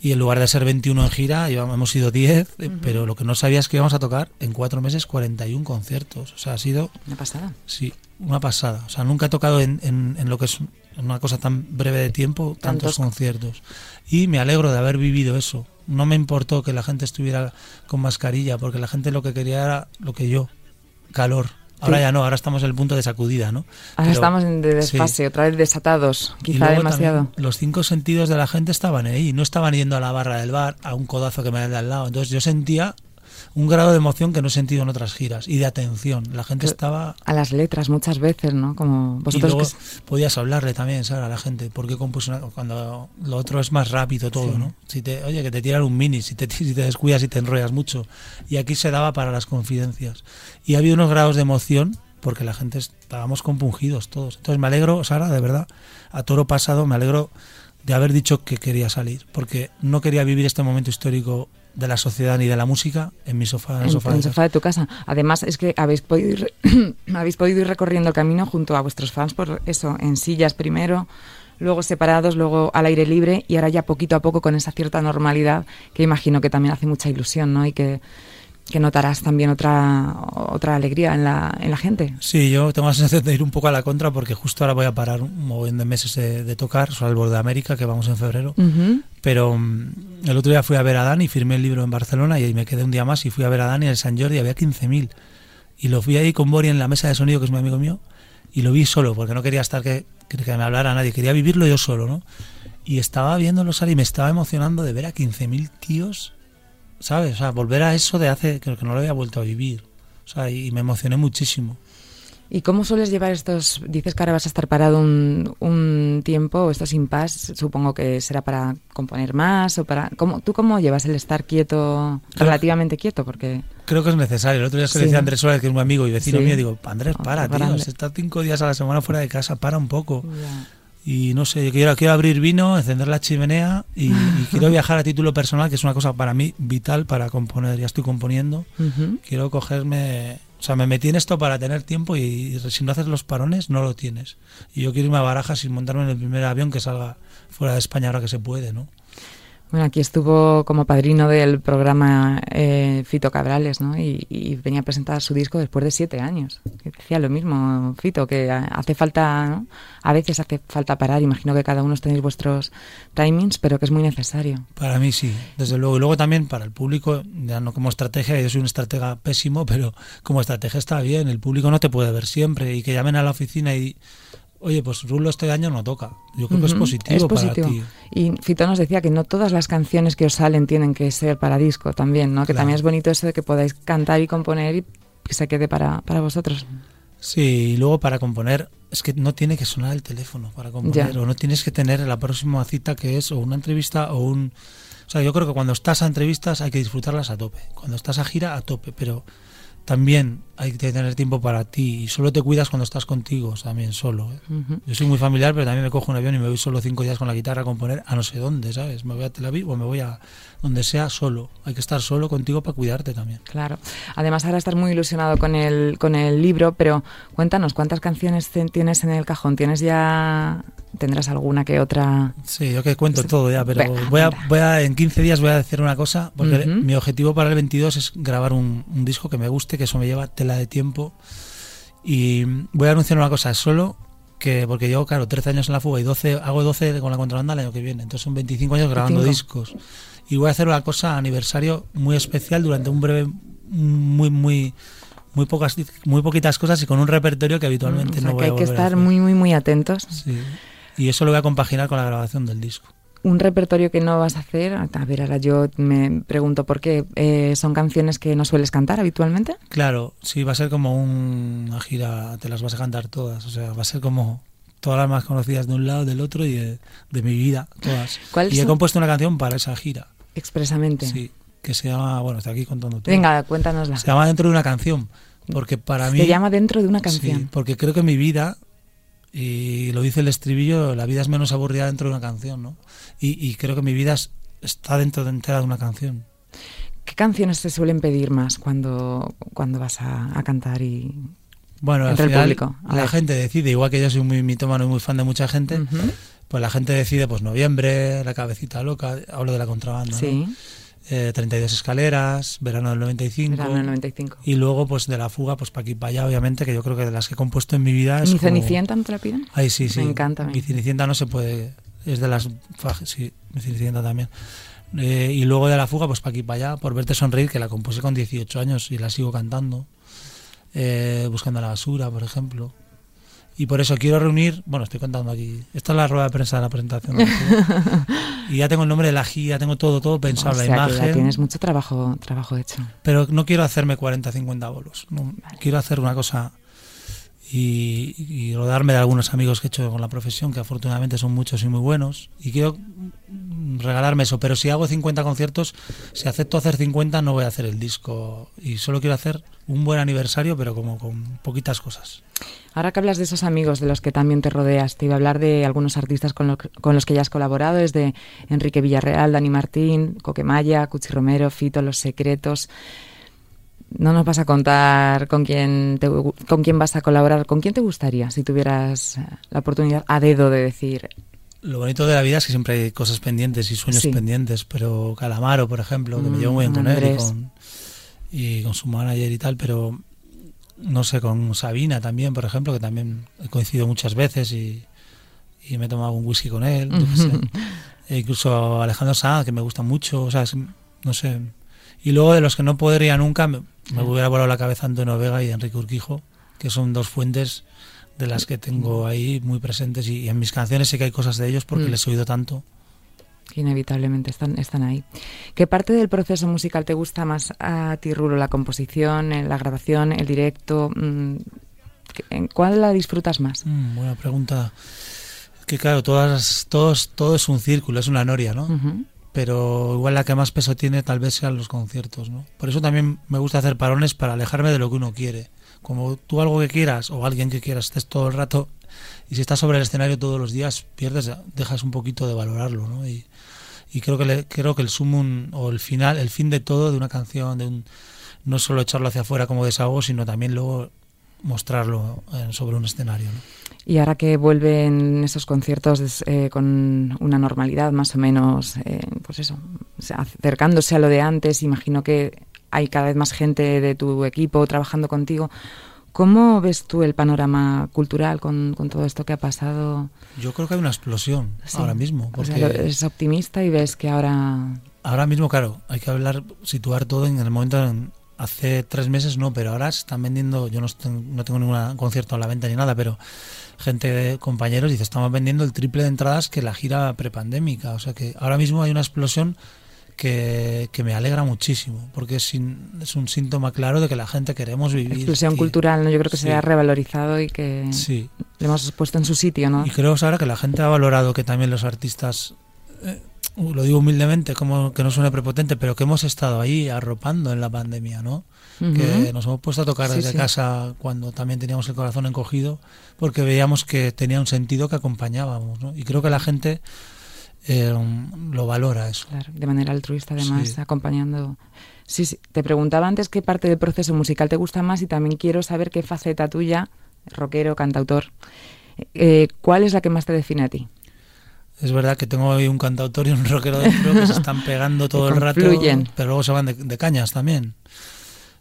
Y en lugar de ser 21 en gira, hemos sido 10, eh, pero lo que no sabía es que íbamos a tocar en cuatro meses 41 conciertos. O sea, ha sido... Una pasada. Sí, una pasada. O sea, nunca he tocado en, en, lo que es una cosa tan breve de tiempo tantos conciertos. Y me alegro de haber vivido eso no me importó que la gente estuviera con mascarilla, porque la gente lo que quería era lo que yo, calor. Ahora ya no, ahora estamos en el punto de sacudida, ¿no? Ahora estamos en desfase, otra vez desatados, quizá demasiado. Los cinco sentidos de la gente estaban ahí, no estaban yendo a la barra del bar, a un codazo que me da de al lado. Entonces yo sentía un grado de emoción que no he sentido en otras giras y de atención. La gente estaba... A las letras muchas veces, ¿no? Como vosotros y luego podías hablarle también, ¿sabes? A la gente, ¿por qué compuse una... Cuando lo otro es más rápido todo, ¿no? Si te, oye, que te tiran un mini, si te, <laughs> si te descuidas y te enrollas mucho. Y aquí se daba para las confidencias. Y ha habido unos grados de emoción porque la gente estábamos compungidos todos. Entonces me alegro, Sara, de verdad, a toro pasado, me alegro de haber dicho que quería salir, porque no quería vivir este momento histórico de la sociedad ni de la música en mi sofá, en el sofá, de, sofá de tu casa. Además es que habéis podido ir, <clears throat> habéis podido ir recorriendo el camino junto a vuestros fans por eso, en sillas primero, luego separados, luego al aire libre y ahora ya poquito a poco con esa cierta normalidad que imagino que también hace mucha ilusión, ¿no? Y que que notarás también otra otra alegría en la, en la gente. Sí, yo tengo la sensación de ir un poco a la contra porque justo ahora voy a parar un montón de meses de, tocar, salvo de América, que vamos en febrero. Pero mm, el otro día fui a ver a Dani, firmé el libro en Barcelona y ahí me quedé un día más y fui a ver a Dani en el San Jordi, había 15.000. Y lo fui ahí con Bori en la mesa de sonido, que es mi amigo mío, y lo vi solo porque no quería estar que, que me hablara nadie, quería vivirlo yo solo, ¿no? Y estaba viéndolo salir y me estaba emocionando de ver a 15.000 tíos ¿sabes? O sea, volver a eso de hace, creo que no lo había vuelto a vivir. O sea, y me emocioné muchísimo. ¿Y cómo sueles llevar estos? Dices que ahora vas a estar parado un, un tiempo, estos impas, supongo que será para componer más o para... ¿cómo, ¿Tú cómo llevas el estar quieto, relativamente quieto? Porque... Creo que es necesario. El otro día se le decía Andrés Suárez, que es un amigo y vecino mío, digo, Andrés, para, tío, estás cinco días a la semana fuera de casa, para un poco y no sé, quiero, quiero abrir vino, encender la chimenea y, <laughs> quiero viajar a título personal, que es una cosa para mí vital para componer, ya estoy componiendo. Quiero cogerme, o sea, me metí en esto para tener tiempo y, si no haces los parones no lo tienes. Y yo quiero irme a Barajas sin montarme en el primer avión que salga fuera de España ahora que se puede, ¿no? Bueno, aquí estuvo como padrino del programa eh, Fito Cabrales, ¿no? Y, venía a presentar su disco después de siete años. decía lo mismo, Fito, que hace falta, ¿no? A veces hace falta parar. Imagino que cada uno tenéis vuestros timings, pero que es muy necesario. Para mí sí, desde luego. Y luego también para el público, ya no como estrategia, yo soy un estratega pésimo, pero como estrategia está bien. El público no te puede ver siempre y que llamen a la oficina y oye, pues Rulo este año no toca. Yo creo que es positivo, para ti. Y Fito nos decía que no todas las canciones que os salen tienen que ser para disco también, ¿no? Que también es bonito eso de que podáis cantar y componer y que se quede para, para vosotros. Sí, y luego para componer, es que no tiene que sonar el teléfono para componer, o no tienes que tener la próxima cita que es o una entrevista o un... O sea, yo creo que cuando estás a entrevistas hay que disfrutarlas a tope, cuando estás a gira a tope, pero también hay que tener tiempo para ti y solo te cuidas cuando estás contigo, también solo. ¿eh? Yo soy muy familiar, pero también me cojo un avión y me voy solo cinco días con la guitarra a componer a no sé dónde, ¿sabes? Me voy a Tel Aviv o me voy a donde sea solo. Hay que estar solo contigo para cuidarte también. Claro. Además ahora estás muy ilusionado con el, con el libro, pero cuéntanos, ¿cuántas canciones tienes en el cajón? ¿Tienes ya tendrás alguna que otra. Sí, yo que cuento todo ya, pero voy, a, voy a, en 15 días voy a decir una cosa, porque mi objetivo para el 22 es grabar un, disco que me guste, que eso me lleva tela de tiempo. Y voy a anunciar una cosa, solo que, porque yo, claro, 13 años en la fuga y 12, hago 12 con la contrabanda el año que viene, entonces son 25 años grabando discos. Y voy a hacer una cosa aniversario muy especial durante un breve, muy, muy muy pocas muy poquitas cosas y con un repertorio que habitualmente no voy que hay que estar muy muy muy atentos sí. Y eso lo voy a compaginar con la grabación del disco. Un repertorio que no vas a hacer, a ver, ahora yo me pregunto por qué, eh, ¿son canciones que no sueles cantar habitualmente? Claro, sí, va a ser como una gira, te las vas a cantar todas, o sea, va a ser como todas las más conocidas de un lado, del otro y de, mi vida, todas. Y he compuesto una canción para esa gira. Expresamente. Sí, que se llama, bueno, está aquí contando todo. Venga, cuéntanosla. Se llama Dentro de una canción, porque para mí... Se llama Dentro de una canción. Sí, porque creo que mi vida y lo dice el estribillo, la vida es menos aburrida dentro de una canción, ¿no? Y, creo que mi vida está dentro de entera de una canción. ¿Qué canciones te suelen pedir más cuando, cuando vas a, cantar y bueno, entre al el público? la gente decide, igual que yo soy muy mitómano y muy fan de mucha gente, pues la gente decide, pues noviembre, la cabecita loca, hablo de la contrabanda, sí. 32 eh, escaleras, verano del 95. Verano del 95. Y luego, pues de la fuga, pues para aquí para allá, obviamente, que yo creo que de las que he compuesto en mi vida es. ¿Mi Cenicienta no te la piden? Ay, sí, sí. Me encanta. Mi Cenicienta no se puede. Es de las. Sí, mi Cenicienta también. Eh, y luego de la fuga, pues para aquí para allá, por verte sonreír, que la compuse con 18 años y la sigo cantando. Eh, buscando la basura, por ejemplo. Y por eso quiero reunir, bueno, estoy contando aquí, esta es la rueda de prensa de la presentación. <laughs> y ya tengo el nombre de la gira, tengo todo, todo pensado, o la sea imagen. Que ya tienes mucho trabajo, trabajo hecho. Pero no quiero hacerme 40, 50 bolos. No, Quiero hacer una cosa y, y, rodarme de algunos amigos que he hecho con la profesión, que afortunadamente son muchos y muy buenos. Y quiero regalarme eso. Pero si hago 50 conciertos, si acepto hacer 50, no voy a hacer el disco. Y solo quiero hacer un buen aniversario, pero como con poquitas cosas. Ahora que hablas de esos amigos de los que también te rodeas, te iba a hablar de algunos artistas con, lo, con los que ya has colaborado, desde Enrique Villarreal, Dani Martín, Coquemaya, Cuchi Romero, Fito, Los Secretos. No nos vas a contar con quién, te, con quién vas a colaborar, con quién te gustaría si tuvieras la oportunidad a dedo de decir. Lo bonito de la vida es que siempre hay cosas pendientes y sueños sí. pendientes, pero Calamaro, por ejemplo, que mm, me llevo muy bien con él y con, y con su manager y tal, pero no sé, con Sabina también, por ejemplo, que también he coincidido muchas veces y, y me he tomado un whisky con él. Yo sé. <laughs> E incluso Alejandro Sanz, que me gusta mucho, o sea, es, no sé. Y luego de los que no podría nunca, me, me hubiera volado la cabeza Antonio Vega y Enrique Urquijo, que son dos fuentes de las que tengo ahí muy presentes y, y en mis canciones sé que hay cosas de ellos porque mm. les he oído tanto inevitablemente están, están ahí. ¿Qué parte del proceso musical te gusta más a ti, Rulo? ¿La composición, la grabación, el directo? ¿En cuál la disfrutas más? Mm, buena pregunta. Que claro, todas, todos, todo es un círculo, es una noria, ¿no? Uh -huh. Pero igual la que más peso tiene tal vez sean los conciertos, ¿no? Por eso también me gusta hacer parones para alejarme de lo que uno quiere. Como tú algo que quieras o alguien que quieras estés todo el rato y si estás sobre el escenario todos los días pierdes, dejas un poquito de valorarlo, ¿no? Y, y creo que le, creo que el sumum o el final, el fin de todo de una canción, de un no solo echarlo hacia afuera como desahogo, sino también luego mostrarlo eh, sobre un escenario. ¿no? Y ahora que vuelven esos conciertos eh, con una normalidad más o menos, eh, pues eso, acercándose a lo de antes, imagino que hay cada vez más gente de tu equipo trabajando contigo. ¿Cómo ves tú el panorama cultural con, con, todo esto que ha pasado? Yo creo que hay una explosión sí. ahora mismo. Porque o sea, eres optimista y ves que ahora... Ahora mismo, claro, hay que hablar, situar todo en el momento... En, hace tres meses no, pero ahora se están vendiendo, yo no, estoy, no tengo ningún concierto a la venta ni nada, pero gente compañeros dice, estamos vendiendo el triple de entradas que la gira prepandémica. O sea que ahora mismo hay una explosión que, que, me alegra muchísimo, porque es, es, un síntoma claro de que la gente queremos vivir. Explosión y, cultural, ¿no? yo creo que sí. se ha revalorizado y que sí. le hemos puesto en su sitio. ¿no? Y creo ahora que la gente ha valorado que también los artistas, eh, lo digo humildemente, como que no suene prepotente, pero que hemos estado ahí arropando en la pandemia, ¿no? Uh -huh. Que nos hemos puesto a tocar desde casa cuando también teníamos el corazón encogido, porque veíamos que tenía un sentido que acompañábamos, ¿no? Y creo que la gente eh, lo valora eso. Claro, de manera altruista, además, sí. acompañando. Sí, sí, te preguntaba antes qué parte del proceso musical te gusta más y también quiero saber qué faceta tuya, rockero, cantautor, eh, ¿cuál es la que más te define a ti? Es verdad que tengo hoy un cantautor y un rockero dentro que se <laughs> están pegando todo el rato, pero luego se van de, de, cañas también.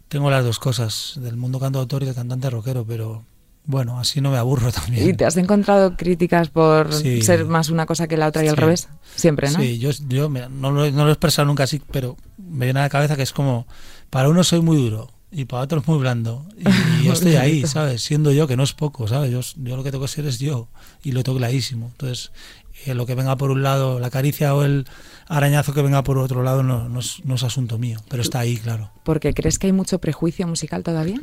Tengo las dos cosas, del mundo cantautor y del cantante rockero, pero bueno, así no me aburro <laughs> también. ¿Y te has encontrado críticas por sí. ser más una cosa que la otra y sí. al revés? Siempre, ¿no? Sí, yo, yo no, lo, no lo he expresado nunca así, pero me viene a la cabeza que es como, para uno soy muy duro y para otro es muy blando. Y, <laughs> yo estoy ahí, ¿sabes? Siendo yo, que no es poco, ¿sabes? Yo, yo lo que tengo que ser es yo y lo tengo clarísimo. Entonces, eh, lo que venga por un lado, la caricia o el arañazo que venga por otro lado no, no, es, no es asunto mío, pero está ahí, claro. ¿Porque crees que hay mucho prejuicio musical todavía?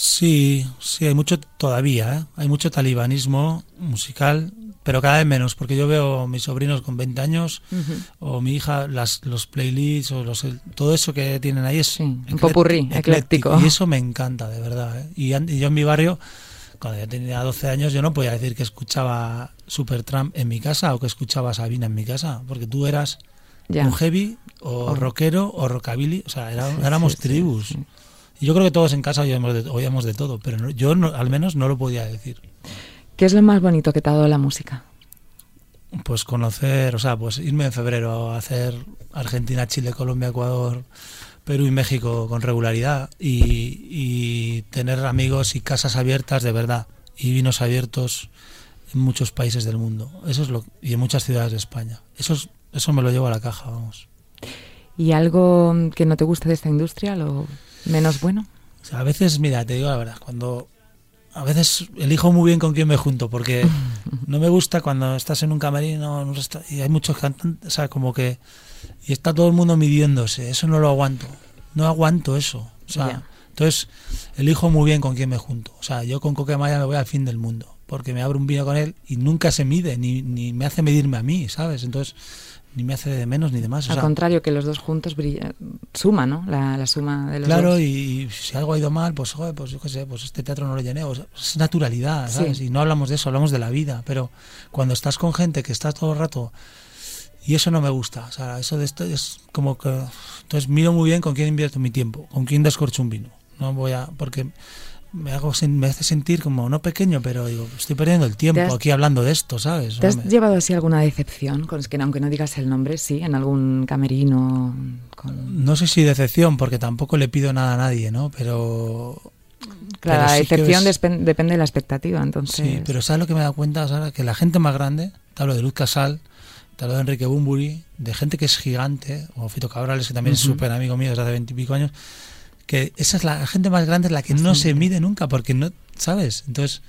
Sí, sí, hay mucho todavía, ¿eh? hay mucho talibanismo musical, pero cada vez menos, porque yo veo a mis sobrinos con 20 años uh -huh. o mi hija, las, los playlists o los, todo eso que tienen ahí es sí, un popurrí, ecléctico. Y eso me encanta, de verdad. ¿eh? Y, y, yo en mi barrio, cuando yo tenía 12 años, yo no podía decir que escuchaba Supertramp en mi casa o que escuchaba Sabina en mi casa, porque tú eras ya. un heavy o oh. rockero o rockabilly, o sea, era, éramos sí, tribus. Y yo creo que todos en casa oíamos de, oíamos de todo, pero no, yo no, al menos no lo podía decir. ¿Qué es lo más bonito que te ha dado la música? Pues conocer, o sea, pues irme en febrero a hacer Argentina, Chile, Colombia, Ecuador, Perú y México con regularidad y, y tener amigos y casas abiertas de verdad y vinos abiertos en muchos países del mundo. Eso es lo y en muchas ciudades de España. Eso es, eso me lo llevo a la caja, vamos. ¿Y algo que no te guste de esta industria? ¿Lo menos bueno? O sea, a veces, mira, te digo la verdad, cuando a veces elijo muy bien con quién me junto, porque <laughs> no me gusta cuando estás en un camerino y hay muchos cantantes, o sea, como que y está todo el mundo midiéndose, eso no lo aguanto, no aguanto eso, o sea, entonces elijo muy bien con quién me junto, o sea, yo con Coquemaya me voy al fin del mundo, porque me abro un vino con él y nunca se mide, ni, ni me hace medirme a mí, ¿sabes? Entonces ni me hace de menos ni de más. Al contrario, que los dos juntos brilla, suma, ¿no? La, suma de los claro, dos. y, si algo ha ido mal, pues, joder, pues yo qué sé, pues este teatro no lo llené. es naturalidad, ¿sabes? Y no hablamos de eso, hablamos de la vida. Pero cuando estás con gente que está todo el rato. Y eso no me gusta. O sea, eso de esto es como que. Entonces miro muy bien con quién invierto mi tiempo, con quién descorcho un vino. No voy a. Porque me, hago, me hace sentir como, no pequeño, pero digo, estoy perdiendo el tiempo aquí hablando de esto, ¿sabes? ¿Te has llevado así alguna decepción? Con, que aunque no digas el nombre, sí, en algún camerino. No sé si decepción, porque tampoco le pido nada a nadie, ¿no? Pero. Claro, la decepción depende de la expectativa, entonces. Sí, pero ¿sabes lo que me da cuenta, Sara? Que la gente más grande, te hablo de Luz Casal, te hablo de Enrique Bumburi, de gente que es gigante, o Fito Cabrales, que también es súper amigo mío desde hace veintipico años, que esa es la, gente más grande, la que no se mide nunca, porque no, ¿sabes? Entonces,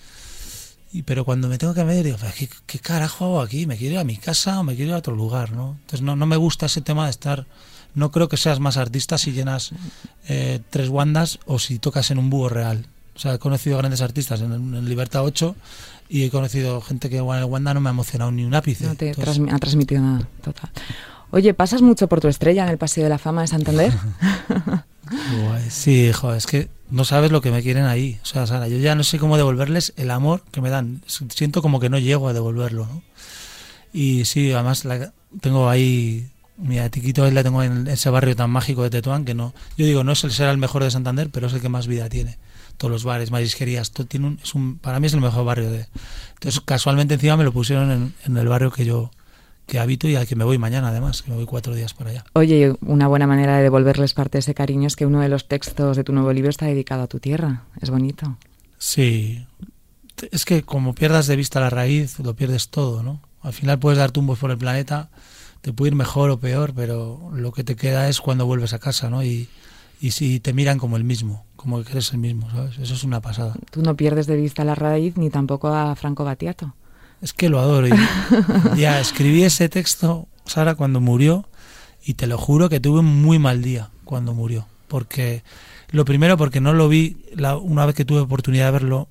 y, pero cuando me tengo que medir, digo, ¿qué, ¿qué, carajo hago aquí? ¿Me quiero ir a mi casa o me quiero ir a otro lugar? ¿no? Entonces no, no me gusta ese tema de estar... No creo que seas más artista si llenas eh, tres wandas o si tocas en un búho real. O sea, he conocido grandes artistas en, Libertad 8 y he conocido gente que en el Wanda no me ha emocionado ni un ápice. No te ha transmitido nada, total. Oye, ¿pasas mucho por tu estrella en el Paseo de la Fama de Santander? <laughs> Sí, hijo, es que no sabes lo que me quieren ahí. O sea, Sara, yo ya no sé cómo devolverles el amor que me dan. Siento como que no llego a devolverlo, ¿no? Y sí, además la, tengo ahí mi Tiquito él la tengo en ese barrio tan mágico de Tetuán que no. Yo digo, no es el será el mejor de Santander, pero es el que más vida tiene. Todos los bares, marisquerías, todo tiene un, es para mí es el mejor barrio. Entonces, casualmente encima me lo pusieron en el barrio que yo que habito y al que me voy mañana además, que me voy cuatro días para allá. Oye, una buena manera de devolverles parte de ese cariño es que uno de los textos de tu nuevo libro está dedicado a tu tierra. Es bonito. Sí. Es que como pierdas de vista la raíz, lo pierdes todo, ¿no? Al final puedes dar tumbos por el planeta, te puede ir mejor o peor, pero lo que te queda es cuando vuelves a casa, ¿no? Y, y si te miran como el mismo, como que eres el mismo, ¿sabes? Eso es una pasada. Tú no pierdes de vista la raíz ni tampoco a Franco Battiato. Es que lo adoro. <laughs> ya escribí ese texto, Sara, cuando murió, y te lo juro que tuve un muy mal día cuando murió. Porque, lo primero, porque no lo vi, la, una vez que tuve oportunidad de verlo,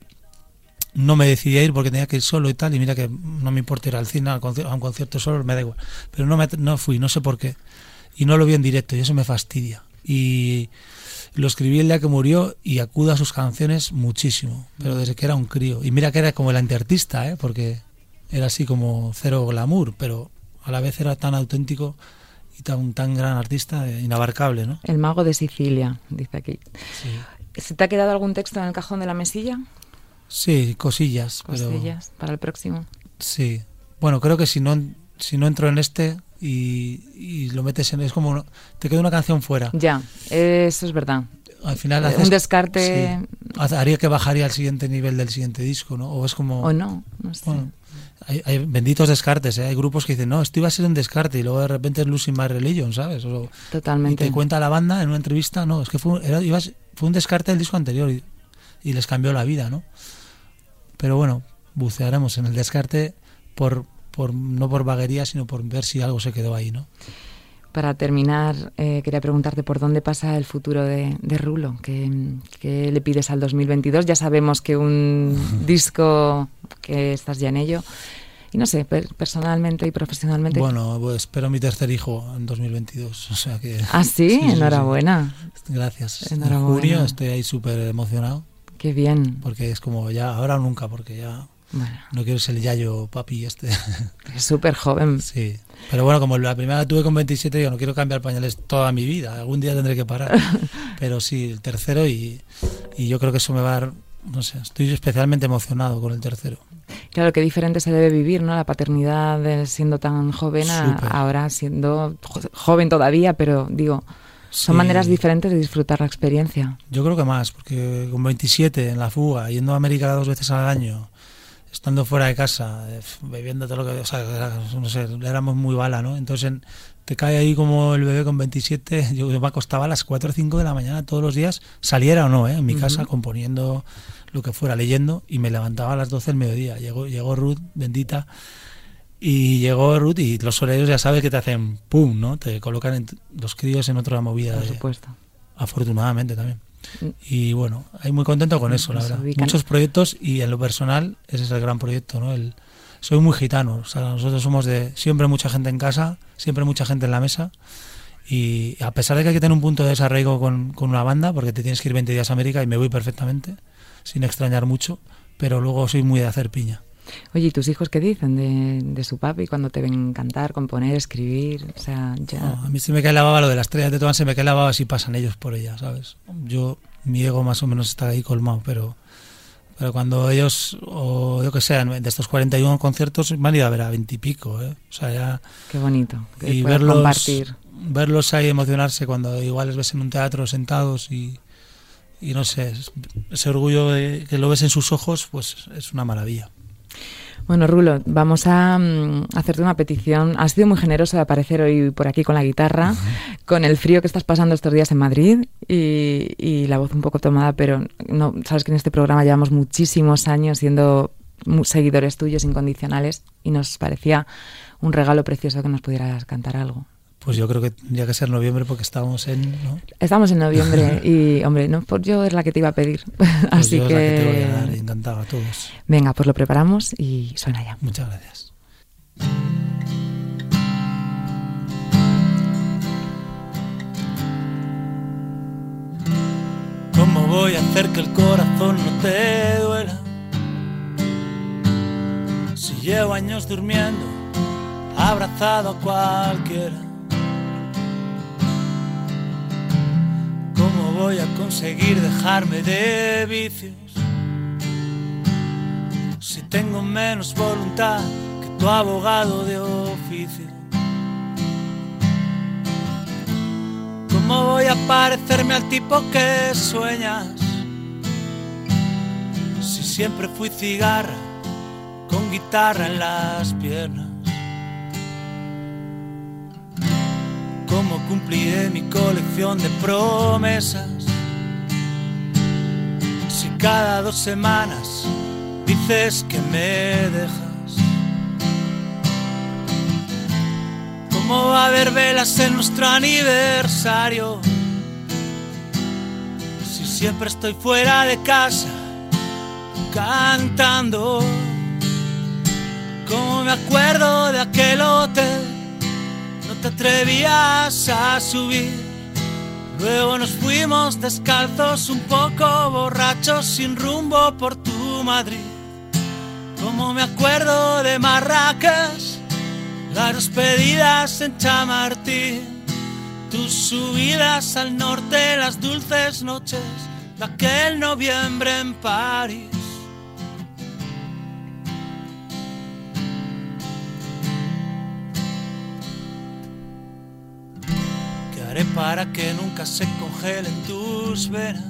no me decidí a ir porque tenía que ir solo y tal, y mira que no me importa ir al cine, a un concierto solo, me da igual. Pero no, me, no fui, no sé por qué. Y no lo vi en directo, y eso me fastidia. Y lo escribí el día que murió y acudo a sus canciones muchísimo, pero desde que era un crío. Y mira que era como el antiartista, ¿eh? porque era así como cero glamour, pero a la vez era tan auténtico y tan, tan gran artista, eh, inabarcable, ¿no? El mago de Sicilia, dice aquí. ¿Se te ha quedado algún texto en el cajón de la mesilla? Sí, cosillas. Cosillas, para el próximo. Sí. Bueno, creo que si no, si no entro en este y, lo metes en... Es como... Te queda una canción fuera. Ya, eso es verdad. Al final haces, Un descarte... haría que bajaría al siguiente nivel del siguiente disco, ¿no? O es como... O no, no sé hay, benditos descartes, ¿eh? hay grupos que dicen, no, esto iba a ser un descarte y luego de repente es Losing My Religion, ¿sabes? Totalmente. Y te cuenta la banda en una entrevista, no, es que fue, era, fue un descarte del disco anterior y, les cambió la vida, ¿no? Pero bueno, bucearemos en el descarte por, por no por vaguería, sino por ver si algo se quedó ahí, ¿no? Para terminar, eh, quería preguntarte por dónde pasa el futuro de, Rulo. ¿Qué, ¿Qué, le pides al 2022? Ya sabemos que un <laughs> disco, que estás ya en ello. Y no sé, personalmente y profesionalmente. Bueno, pues espero mi tercer hijo en 2022. O sea que, ¿Ah, sí? <laughs> Enhorabuena. Gracias. En junio estoy ahí súper emocionado. Qué bien. Porque es como ya, ahora o nunca, porque ya no quiero ser el yayo papi este. <laughs> Es súper joven. Sí. Pero bueno, como la primera tuve con 27, yo no quiero cambiar pañales toda mi vida. Algún día tendré que parar. <laughs> Pero sí, el tercero y, y yo creo que eso me va a dar, no sé, estoy especialmente emocionado con el tercero. Claro, qué diferente se debe vivir, ¿no? La paternidad siendo tan joven ahora siendo joven todavía, pero digo, son maneras diferentes de disfrutar la experiencia. Yo creo que más, porque con 27 en la fuga, yendo a América dos veces al año, estando fuera de casa, eh, bebiendo todo lo que, o sea, no sé, éramos muy bala, ¿no? Entonces te cae ahí como el bebé con 27. <laughs> Yo me acostaba a las 4 o 5 de la mañana todos los días, saliera o no, ¿eh? en mi casa componiendo lo que fuera, leyendo, y me levantaba a las 12 del mediodía. Llegó, llegó Ruth, bendita, y llegó Ruth y los horarios ya sabes que te hacen pum, ¿no? Te colocan los críos en otra movida. Por supuesto. afortunadamente también. Y bueno, hay muy contento con eso, la verdad. Muchos proyectos y en lo personal ese es el gran proyecto, ¿no? El, soy muy gitano, o sea, nosotros somos de siempre mucha gente en casa, siempre mucha gente en la mesa y a pesar de que hay que tener un punto de desarraigo con, con una banda, porque te tienes que ir 20 días a América y me voy perfectamente, sin extrañar mucho, pero luego soy muy de hacer piña. Oye, ¿y tus hijos qué dicen de, de, su papi cuando te ven cantar, componer, escribir? O sea, ya... a mí se me cae la baba lo de las estrellas de Tomás, se me cae la baba si pasan ellos por ella, ¿sabes? Yo, mi ego más o menos está ahí colmado, pero, pero cuando ellos, o yo que sé, de estos 41 conciertos, van a ir a ver a 20 y pico, ¿eh? O sea, ya... Qué bonito. y verlos, compartir. verlos ahí emocionarse cuando igual les ves en un teatro sentados y, y no sé, ese orgullo de, que lo ves en sus ojos, pues es una maravilla. Bueno, Rulo, vamos a mm, hacerte una petición. Has sido muy generoso de aparecer hoy por aquí con la guitarra, con el frío que estás pasando estos días en Madrid y, la voz un poco tomada, pero no sabes que en este programa llevamos muchísimos años siendo seguidores tuyos incondicionales y nos parecía un regalo precioso que nos pudieras cantar algo. Pues yo creo que tendría que ser noviembre porque estamos en. Estamos en noviembre <laughs> y, hombre, no por yo es la que te iba a pedir. <laughs> Pues Así yo que. Es la que te voy a dar, encantado a todos. Venga, pues lo preparamos y suena ya. Muchas gracias. ¿Cómo voy a hacer que el corazón no te duela? Si llevo años durmiendo, abrazado a cualquiera voy a conseguir dejarme de vicios si tengo menos voluntad que tu abogado de oficio? ¿Cómo voy a parecerme al tipo que sueñas? Si siempre fui cigarra con guitarra en las piernas. Cómo cumpliré mi colección de promesas. Si cada dos semanas dices que me dejas. ¿Cómo va a haber velas en nuestro aniversario? Si siempre estoy fuera de casa cantando. ¿Cómo me acuerdo de aquel hotel te atrevías a subir. Luego nos fuimos descalzos, un poco borrachos, sin rumbo por tu Madrid. Como me acuerdo de Marracas, las despedidas en Chamartín, tus subidas al norte, las dulces noches de aquel noviembre en París. Para que nunca se congelen tus venas.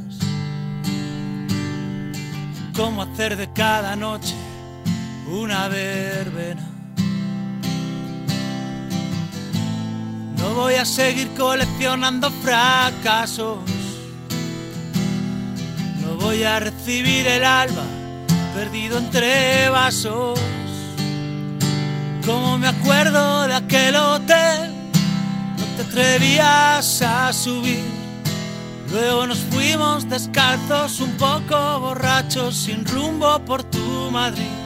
Cómo hacer de cada noche una verbena. No voy a seguir coleccionando fracasos. No voy a recibir el alba perdido entre vasos. Como me acuerdo de aquel hotel te atrevías a subir. Luego nos fuimos descalzos, un poco borrachos, sin rumbo por tu Madrid.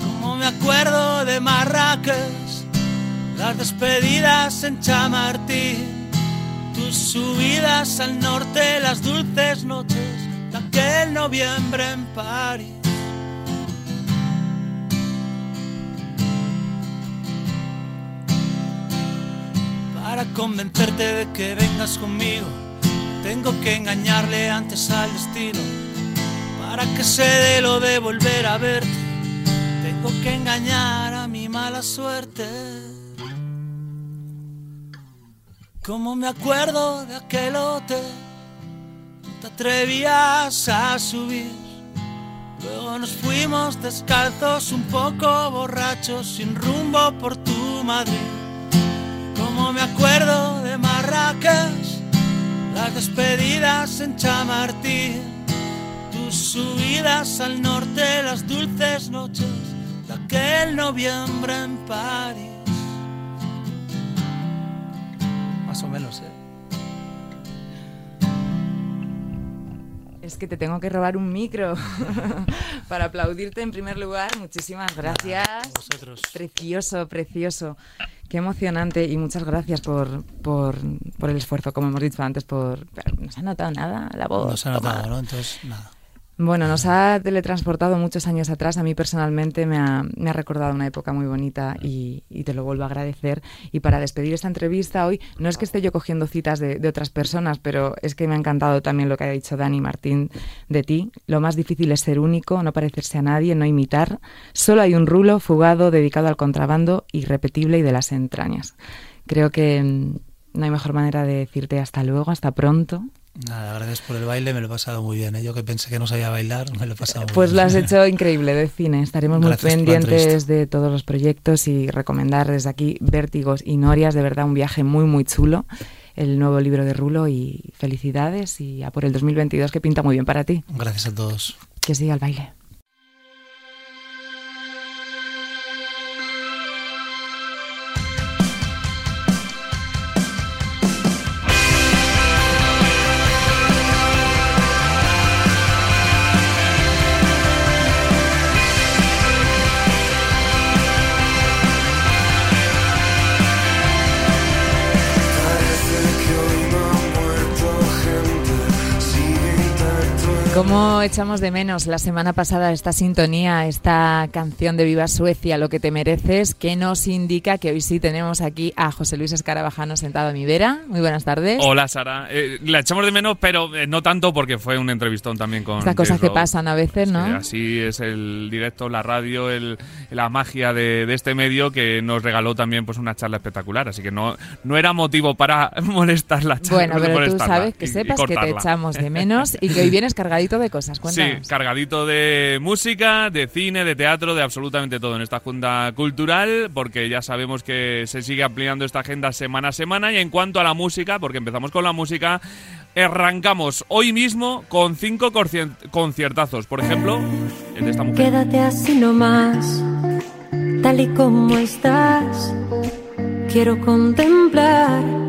Como me acuerdo de Marrakech, las despedidas en Chamartín, tus subidas al norte, las dulces noches aquel noviembre en París. Para convencerte de que vengas conmigo, tengo que engañarle antes al destino. Para que se dé lo de volver a verte, tengo que engañar a mi mala suerte. Como me acuerdo de aquel hotel, no te atrevías a subir. Luego nos fuimos descalzos, un poco borrachos, sin rumbo por tu Madrid me acuerdo de Marrakech, las despedidas en Chamartín, tus subidas al norte, las dulces noches de aquel noviembre en París. Más o menos, ¿eh? Es que te tengo que robar un micro <laughs> para aplaudirte en primer lugar. Muchísimas gracias. Vosotros. Precioso, precioso. Qué emocionante y muchas gracias por, por, por el esfuerzo, como hemos dicho antes, por... No se ha notado nada la voz. No se ha notado. ¿no? Entonces, nada. Bueno, nos ha teletransportado muchos años atrás. A mí personalmente me ha, recordado una época muy bonita y, y te lo vuelvo a agradecer. Y para despedir esta entrevista hoy, no es que esté yo cogiendo citas de, de otras personas, pero es que me ha encantado también lo que ha dicho Dani Martín de ti. Lo más difícil es ser único, no parecerse a nadie, no imitar. Solo hay un rulo fugado dedicado al contrabando, irrepetible y de las entrañas. Creo que mm, no hay mejor manera de decirte hasta luego, hasta pronto. Nada, gracias por el baile, me lo he pasado muy bien. ¿eh? Yo que pensé que no sabía bailar, me lo he pasado muy Pues bien. lo has hecho increíble de cine. Estaremos muy Gracias pendientes de todos los proyectos y recomendar desde aquí Vértigos y Norias, de verdad un viaje muy muy chulo. El nuevo libro de Rulo y felicidades y a por el 2022 que pinta muy bien para ti. Gracias a todos. Que siga el baile. ¿Cómo echamos de menos la semana pasada esta sintonía, esta canción de Viva Suecia, lo que te mereces, que nos indica que hoy sí tenemos aquí a José Luis Escarabajano sentado a mi vera? Muy buenas tardes. Hola Sara, Eh, la echamos de menos, pero eh, no tanto porque fue un entrevistón también con. Estas cosas que pasan a veces, ¿no? Sí, así es el directo, la radio, el, la magia de, de este medio que nos regaló también pues una charla espectacular. Así que no, no era motivo para <laughs> molestar la charla. Bueno, pero tú sabes que y- y sepas que te echamos de <laughs> menos y que hoy vienes cargadito de cosas. Sí, Cuéntanos. cargadito de música, de cine, de teatro, de absolutamente todo en esta Junta Cultural, porque ya sabemos que se sigue ampliando esta agenda semana a semana. Y en cuanto a la música, porque empezamos con la música, arrancamos hoy mismo con cinco conciertazos. Por ejemplo, el de esta mujer. Quédate así nomás, tal y como estás. Quiero contemplar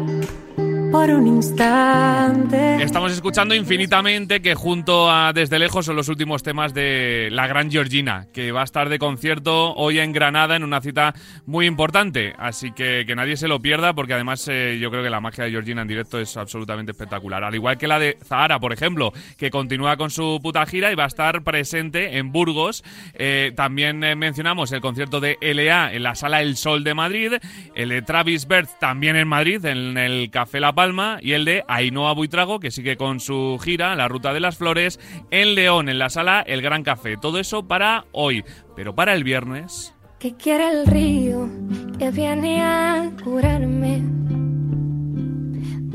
por un instante. Estamos escuchando infinitamente que junto a Desde Lejos son los últimos temas de la gran Georgina, que va a estar de concierto hoy en Granada en una cita muy importante. Así que que nadie se lo pierda porque además eh, yo creo que la magia de Georgina en directo es absolutamente espectacular. Al igual que la de Zahara, por ejemplo, que continúa con su puta gira y va a estar presente en Burgos. Eh, también eh, mencionamos el concierto de LA en la Sala El Sol de Madrid, el de Travis Bert también en Madrid, en el Café La Palma, y el de Ainhoa Buitrago, que sigue con su gira, La Ruta de las Flores, en León, en la Sala El Gran Café. Todo eso para hoy. Pero para el viernes... Que quiere el río que viene a curarme.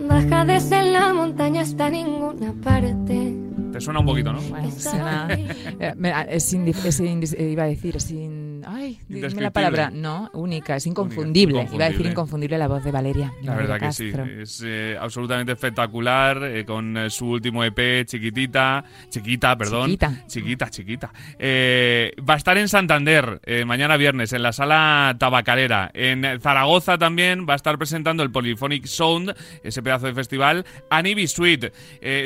Baja desde la montaña hasta ninguna parte. Te suena un poquito, ¿no? Bueno, suena- eh, es, indi- es indis- eh, iba a decir, es in- ay, dime la palabra, no, única, es inconfundible. Única, Iba a decir inconfundible. la voz de Valeria. La verdad que sí, es eh, absolutamente espectacular eh, con eh, su último EP, Chiquitita, Chiquita, perdón. Chiquita. Chiquita, chiquita. Va a estar en Santander mañana viernes en la sala tabacalera. En Zaragoza también va a estar presentando el Polyphonic Sound, ese pedazo de festival, Anibi Suite.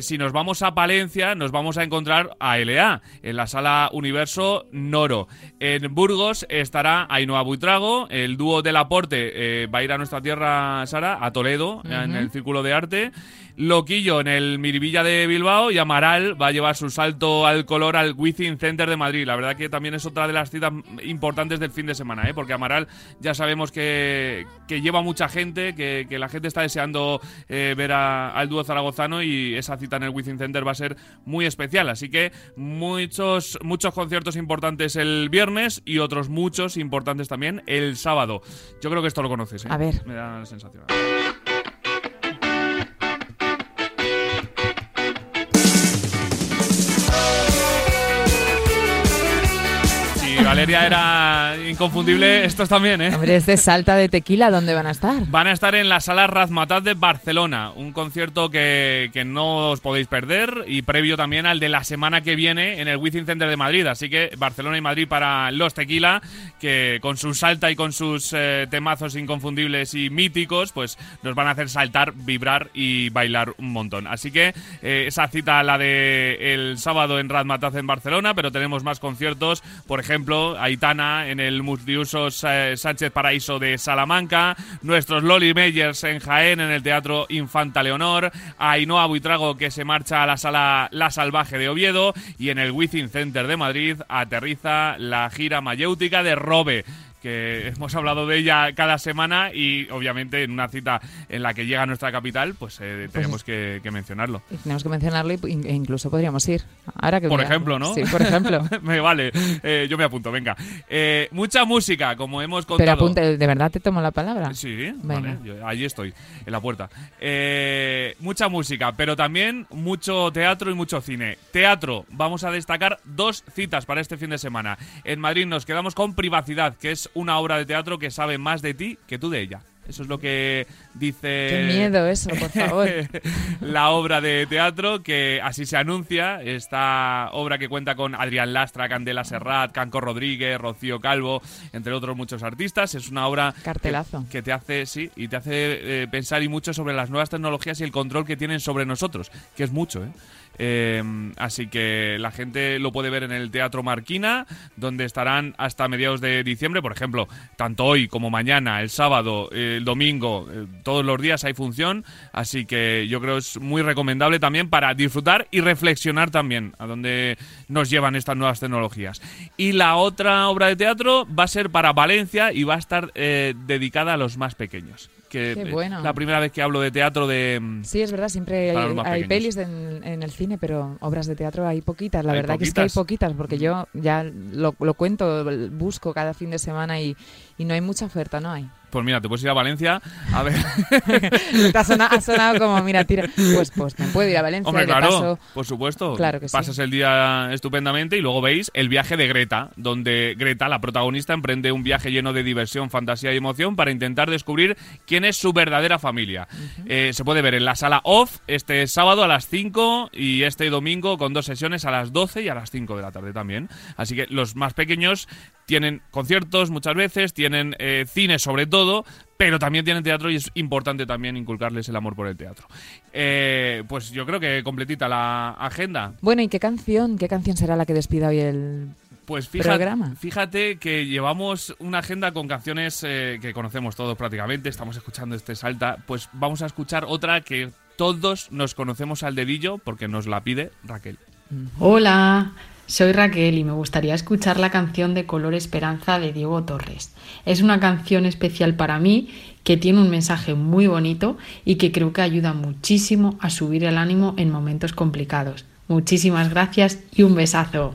Si nos vamos a Palencia, nos vamos a encontrar a LA en la sala Universo Noro. En Burgos estará Ainhoa Buitrago, el dúo del aporte eh, va a ir a nuestra tierra, Sara, a Toledo, en el Círculo de Arte. Loquillo en el Miribilla de Bilbao y Amaral va a llevar su salto al color al Within Center de Madrid. La verdad que también es otra de las citas importantes del fin de semana, ¿eh? porque Amaral ya sabemos que, que lleva mucha gente, que, que la gente está deseando eh, ver a- al dúo zaragozano y esa cita en el Within Center va a ser muy especial. Así que muchos, muchos conciertos importantes el viernes y otros muchos importantes también el sábado. Yo creo que esto lo conoces. ¿eh? A ver. Me da la sensación. Valeria era inconfundible, estos también, ¿eh? Hombre, es de Salta de Tequila, ¿dónde van a estar? Van a estar en la sala Razmataz de Barcelona, un concierto que, que no os podéis perder y previo también al de la semana que viene en el Within Center de Madrid. Así que Barcelona y Madrid para los Tequila, que con su salta y con sus eh, temazos inconfundibles y míticos, pues nos van a hacer saltar, vibrar y bailar un montón. Así que eh, esa cita la de el sábado en Razmataz en Barcelona, pero tenemos más conciertos, por ejemplo, Aitana en el Multiusos eh, Sánchez Paraíso de Salamanca, nuestros Loli Meyers en Jaén en el Teatro Infanta Leonor, Ainhoa Buitrago que se marcha a la sala La Salvaje de Oviedo y en el Within Center de Madrid aterriza la gira mayéutica de Robe que hemos hablado de ella cada semana y obviamente en una cita en la que llega a nuestra capital, pues eh, tenemos que, que mencionarlo. Tenemos que mencionarlo e incluso podríamos ir. Ahora que Por ejemplo, ¿no? Sí, por ejemplo. <laughs> me vale, Eh, yo me apunto, venga. Eh, mucha música, como hemos contado. Pero apunte, ¿de verdad te tomo la palabra? Sí, vale, yo- allí estoy, en la puerta. Mucha música, pero también mucho teatro y mucho cine. Teatro, vamos a destacar dos citas para este fin de semana. En Madrid nos quedamos con Privacidad, que es una obra de teatro que sabe más de ti que tú de ella. Eso es lo que dice... Qué miedo eso, por favor. <laughs> la obra de teatro que así se anuncia. Esta obra que cuenta con Adrián Lastra, Candela Serrat, Canco Rodríguez, Rocío Calvo, entre otros muchos artistas. Es una obra que- Cartelazo. Que, te hace, sí, y te hace eh, pensar y mucho sobre las nuevas tecnologías y el control que tienen sobre nosotros, que es mucho, ¿eh? Eh, así que la gente lo puede ver en el Teatro Marquina, donde estarán hasta mediados de diciembre. Por ejemplo, tanto hoy como mañana, el sábado, el domingo, eh, todos los días hay función. Así que yo creo es muy recomendable también para disfrutar y reflexionar también a dónde nos llevan estas nuevas tecnologías. Y la otra obra de teatro va a ser para Valencia y va a estar eh, dedicada a los más pequeños. Que bueno. la primera vez que hablo de teatro de mm, Sí, es verdad, siempre hay, pelis en, en el cine, pero obras de teatro hay poquitas. La Hay verdad que es que hay poquitas. Mm. poquitas, porque yo ya lo, lo cuento, busco cada fin de semana y, y no hay mucha oferta, no hay. Pues mira, te puedes ir a Valencia a ver. <laughs> Te ha sonado, ha sonado como, mira, tira. Pues, pues me puedo ir a Valencia Hombre, claro, paso- por supuesto. Claro que sí. Pasas el día estupendamente y luego veis el viaje de Greta, donde Greta, la protagonista, emprende un viaje lleno de diversión, fantasía y emoción para intentar descubrir quién es su verdadera familia. Eh, se puede ver en la sala off este sábado a las 5 y este domingo con dos sesiones a las 12 y a las 5 de la tarde también. Así que los más pequeños tienen conciertos muchas veces, tienen eh, cine sobre todo, pero también tienen teatro y es importante también inculcarles el amor por el teatro. Eh, pues yo creo que completita la agenda. Bueno, ¿y qué canción? ¿Qué canción será la que despida hoy el Pues fíjate, programa? fíjate que llevamos una agenda con canciones eh, que conocemos todos prácticamente, estamos escuchando este Salta, pues vamos a escuchar otra que todos nos conocemos al dedillo porque nos la pide Raquel. Hola, soy Raquel y me gustaría escuchar la canción de Color Esperanza de Diego Torres. Es una canción especial para mí que tiene un mensaje muy bonito y que creo que ayuda muchísimo a subir el ánimo en momentos complicados. Muchísimas gracias y un besazo.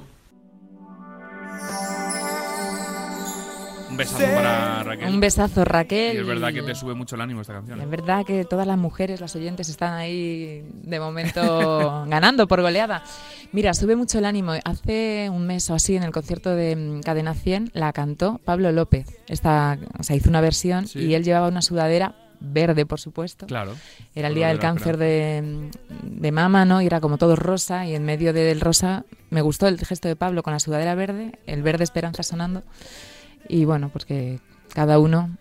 Un besazo para Raquel. Un besazo, Raquel. Y es verdad que te sube mucho el ánimo esta canción. ¿eh? Es verdad que todas las mujeres, las oyentes, están ahí de momento <laughs> ganando por goleada. Mira, sube mucho el ánimo. Hace un mes o así, en el concierto de mm, Cadena 100, la cantó Pablo López. Esta, o sea, hizo una versión Sí. y él llevaba una sudadera verde, por supuesto. Claro. Era el día del de cáncer de, de mama, ¿no? Y era como todo rosa y en medio del rosa me gustó el gesto de Pablo con la sudadera verde, el verde esperanza sonando. Y bueno, pues que cada uno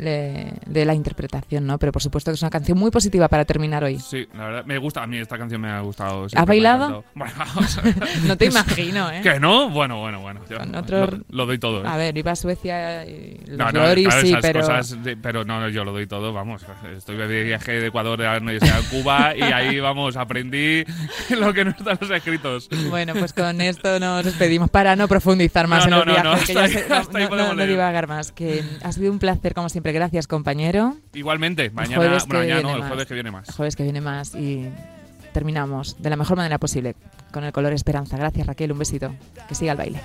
le dé la interpretación, ¿no? Pero por supuesto que es una canción muy positiva para terminar hoy. Sí, la verdad, me gusta, a mí esta canción me ha gustado. ¿Has bailado? Bueno, <laughs> No te <laughs> imagino, ¿eh? ¿Que no? Bueno, bueno, bueno. yo otro- lo, lo doy todo. ¿eh? A ver, iba a Suecia y los No, no, Loris, claro, sí, pero... cosas de- pero no, no, yo lo doy todo, vamos. Estoy de viaje de Ecuador a de Cuba y ahí, <laughs> vamos, aprendí lo que no está en los escritos. Bueno, pues con esto nos despedimos para no profundizar más No, en no, los no, viajes, que no, ya ahí- no- divagar más. Que ha sido un placer, como siempre. Gracias, compañero. Igualmente, mañana, jueves bueno, que mañana viene no, el más. jueves que viene más. El jueves que viene más y terminamos de la mejor manera posible con el color esperanza. Gracias, Raquel. Un besito. Que siga el baile.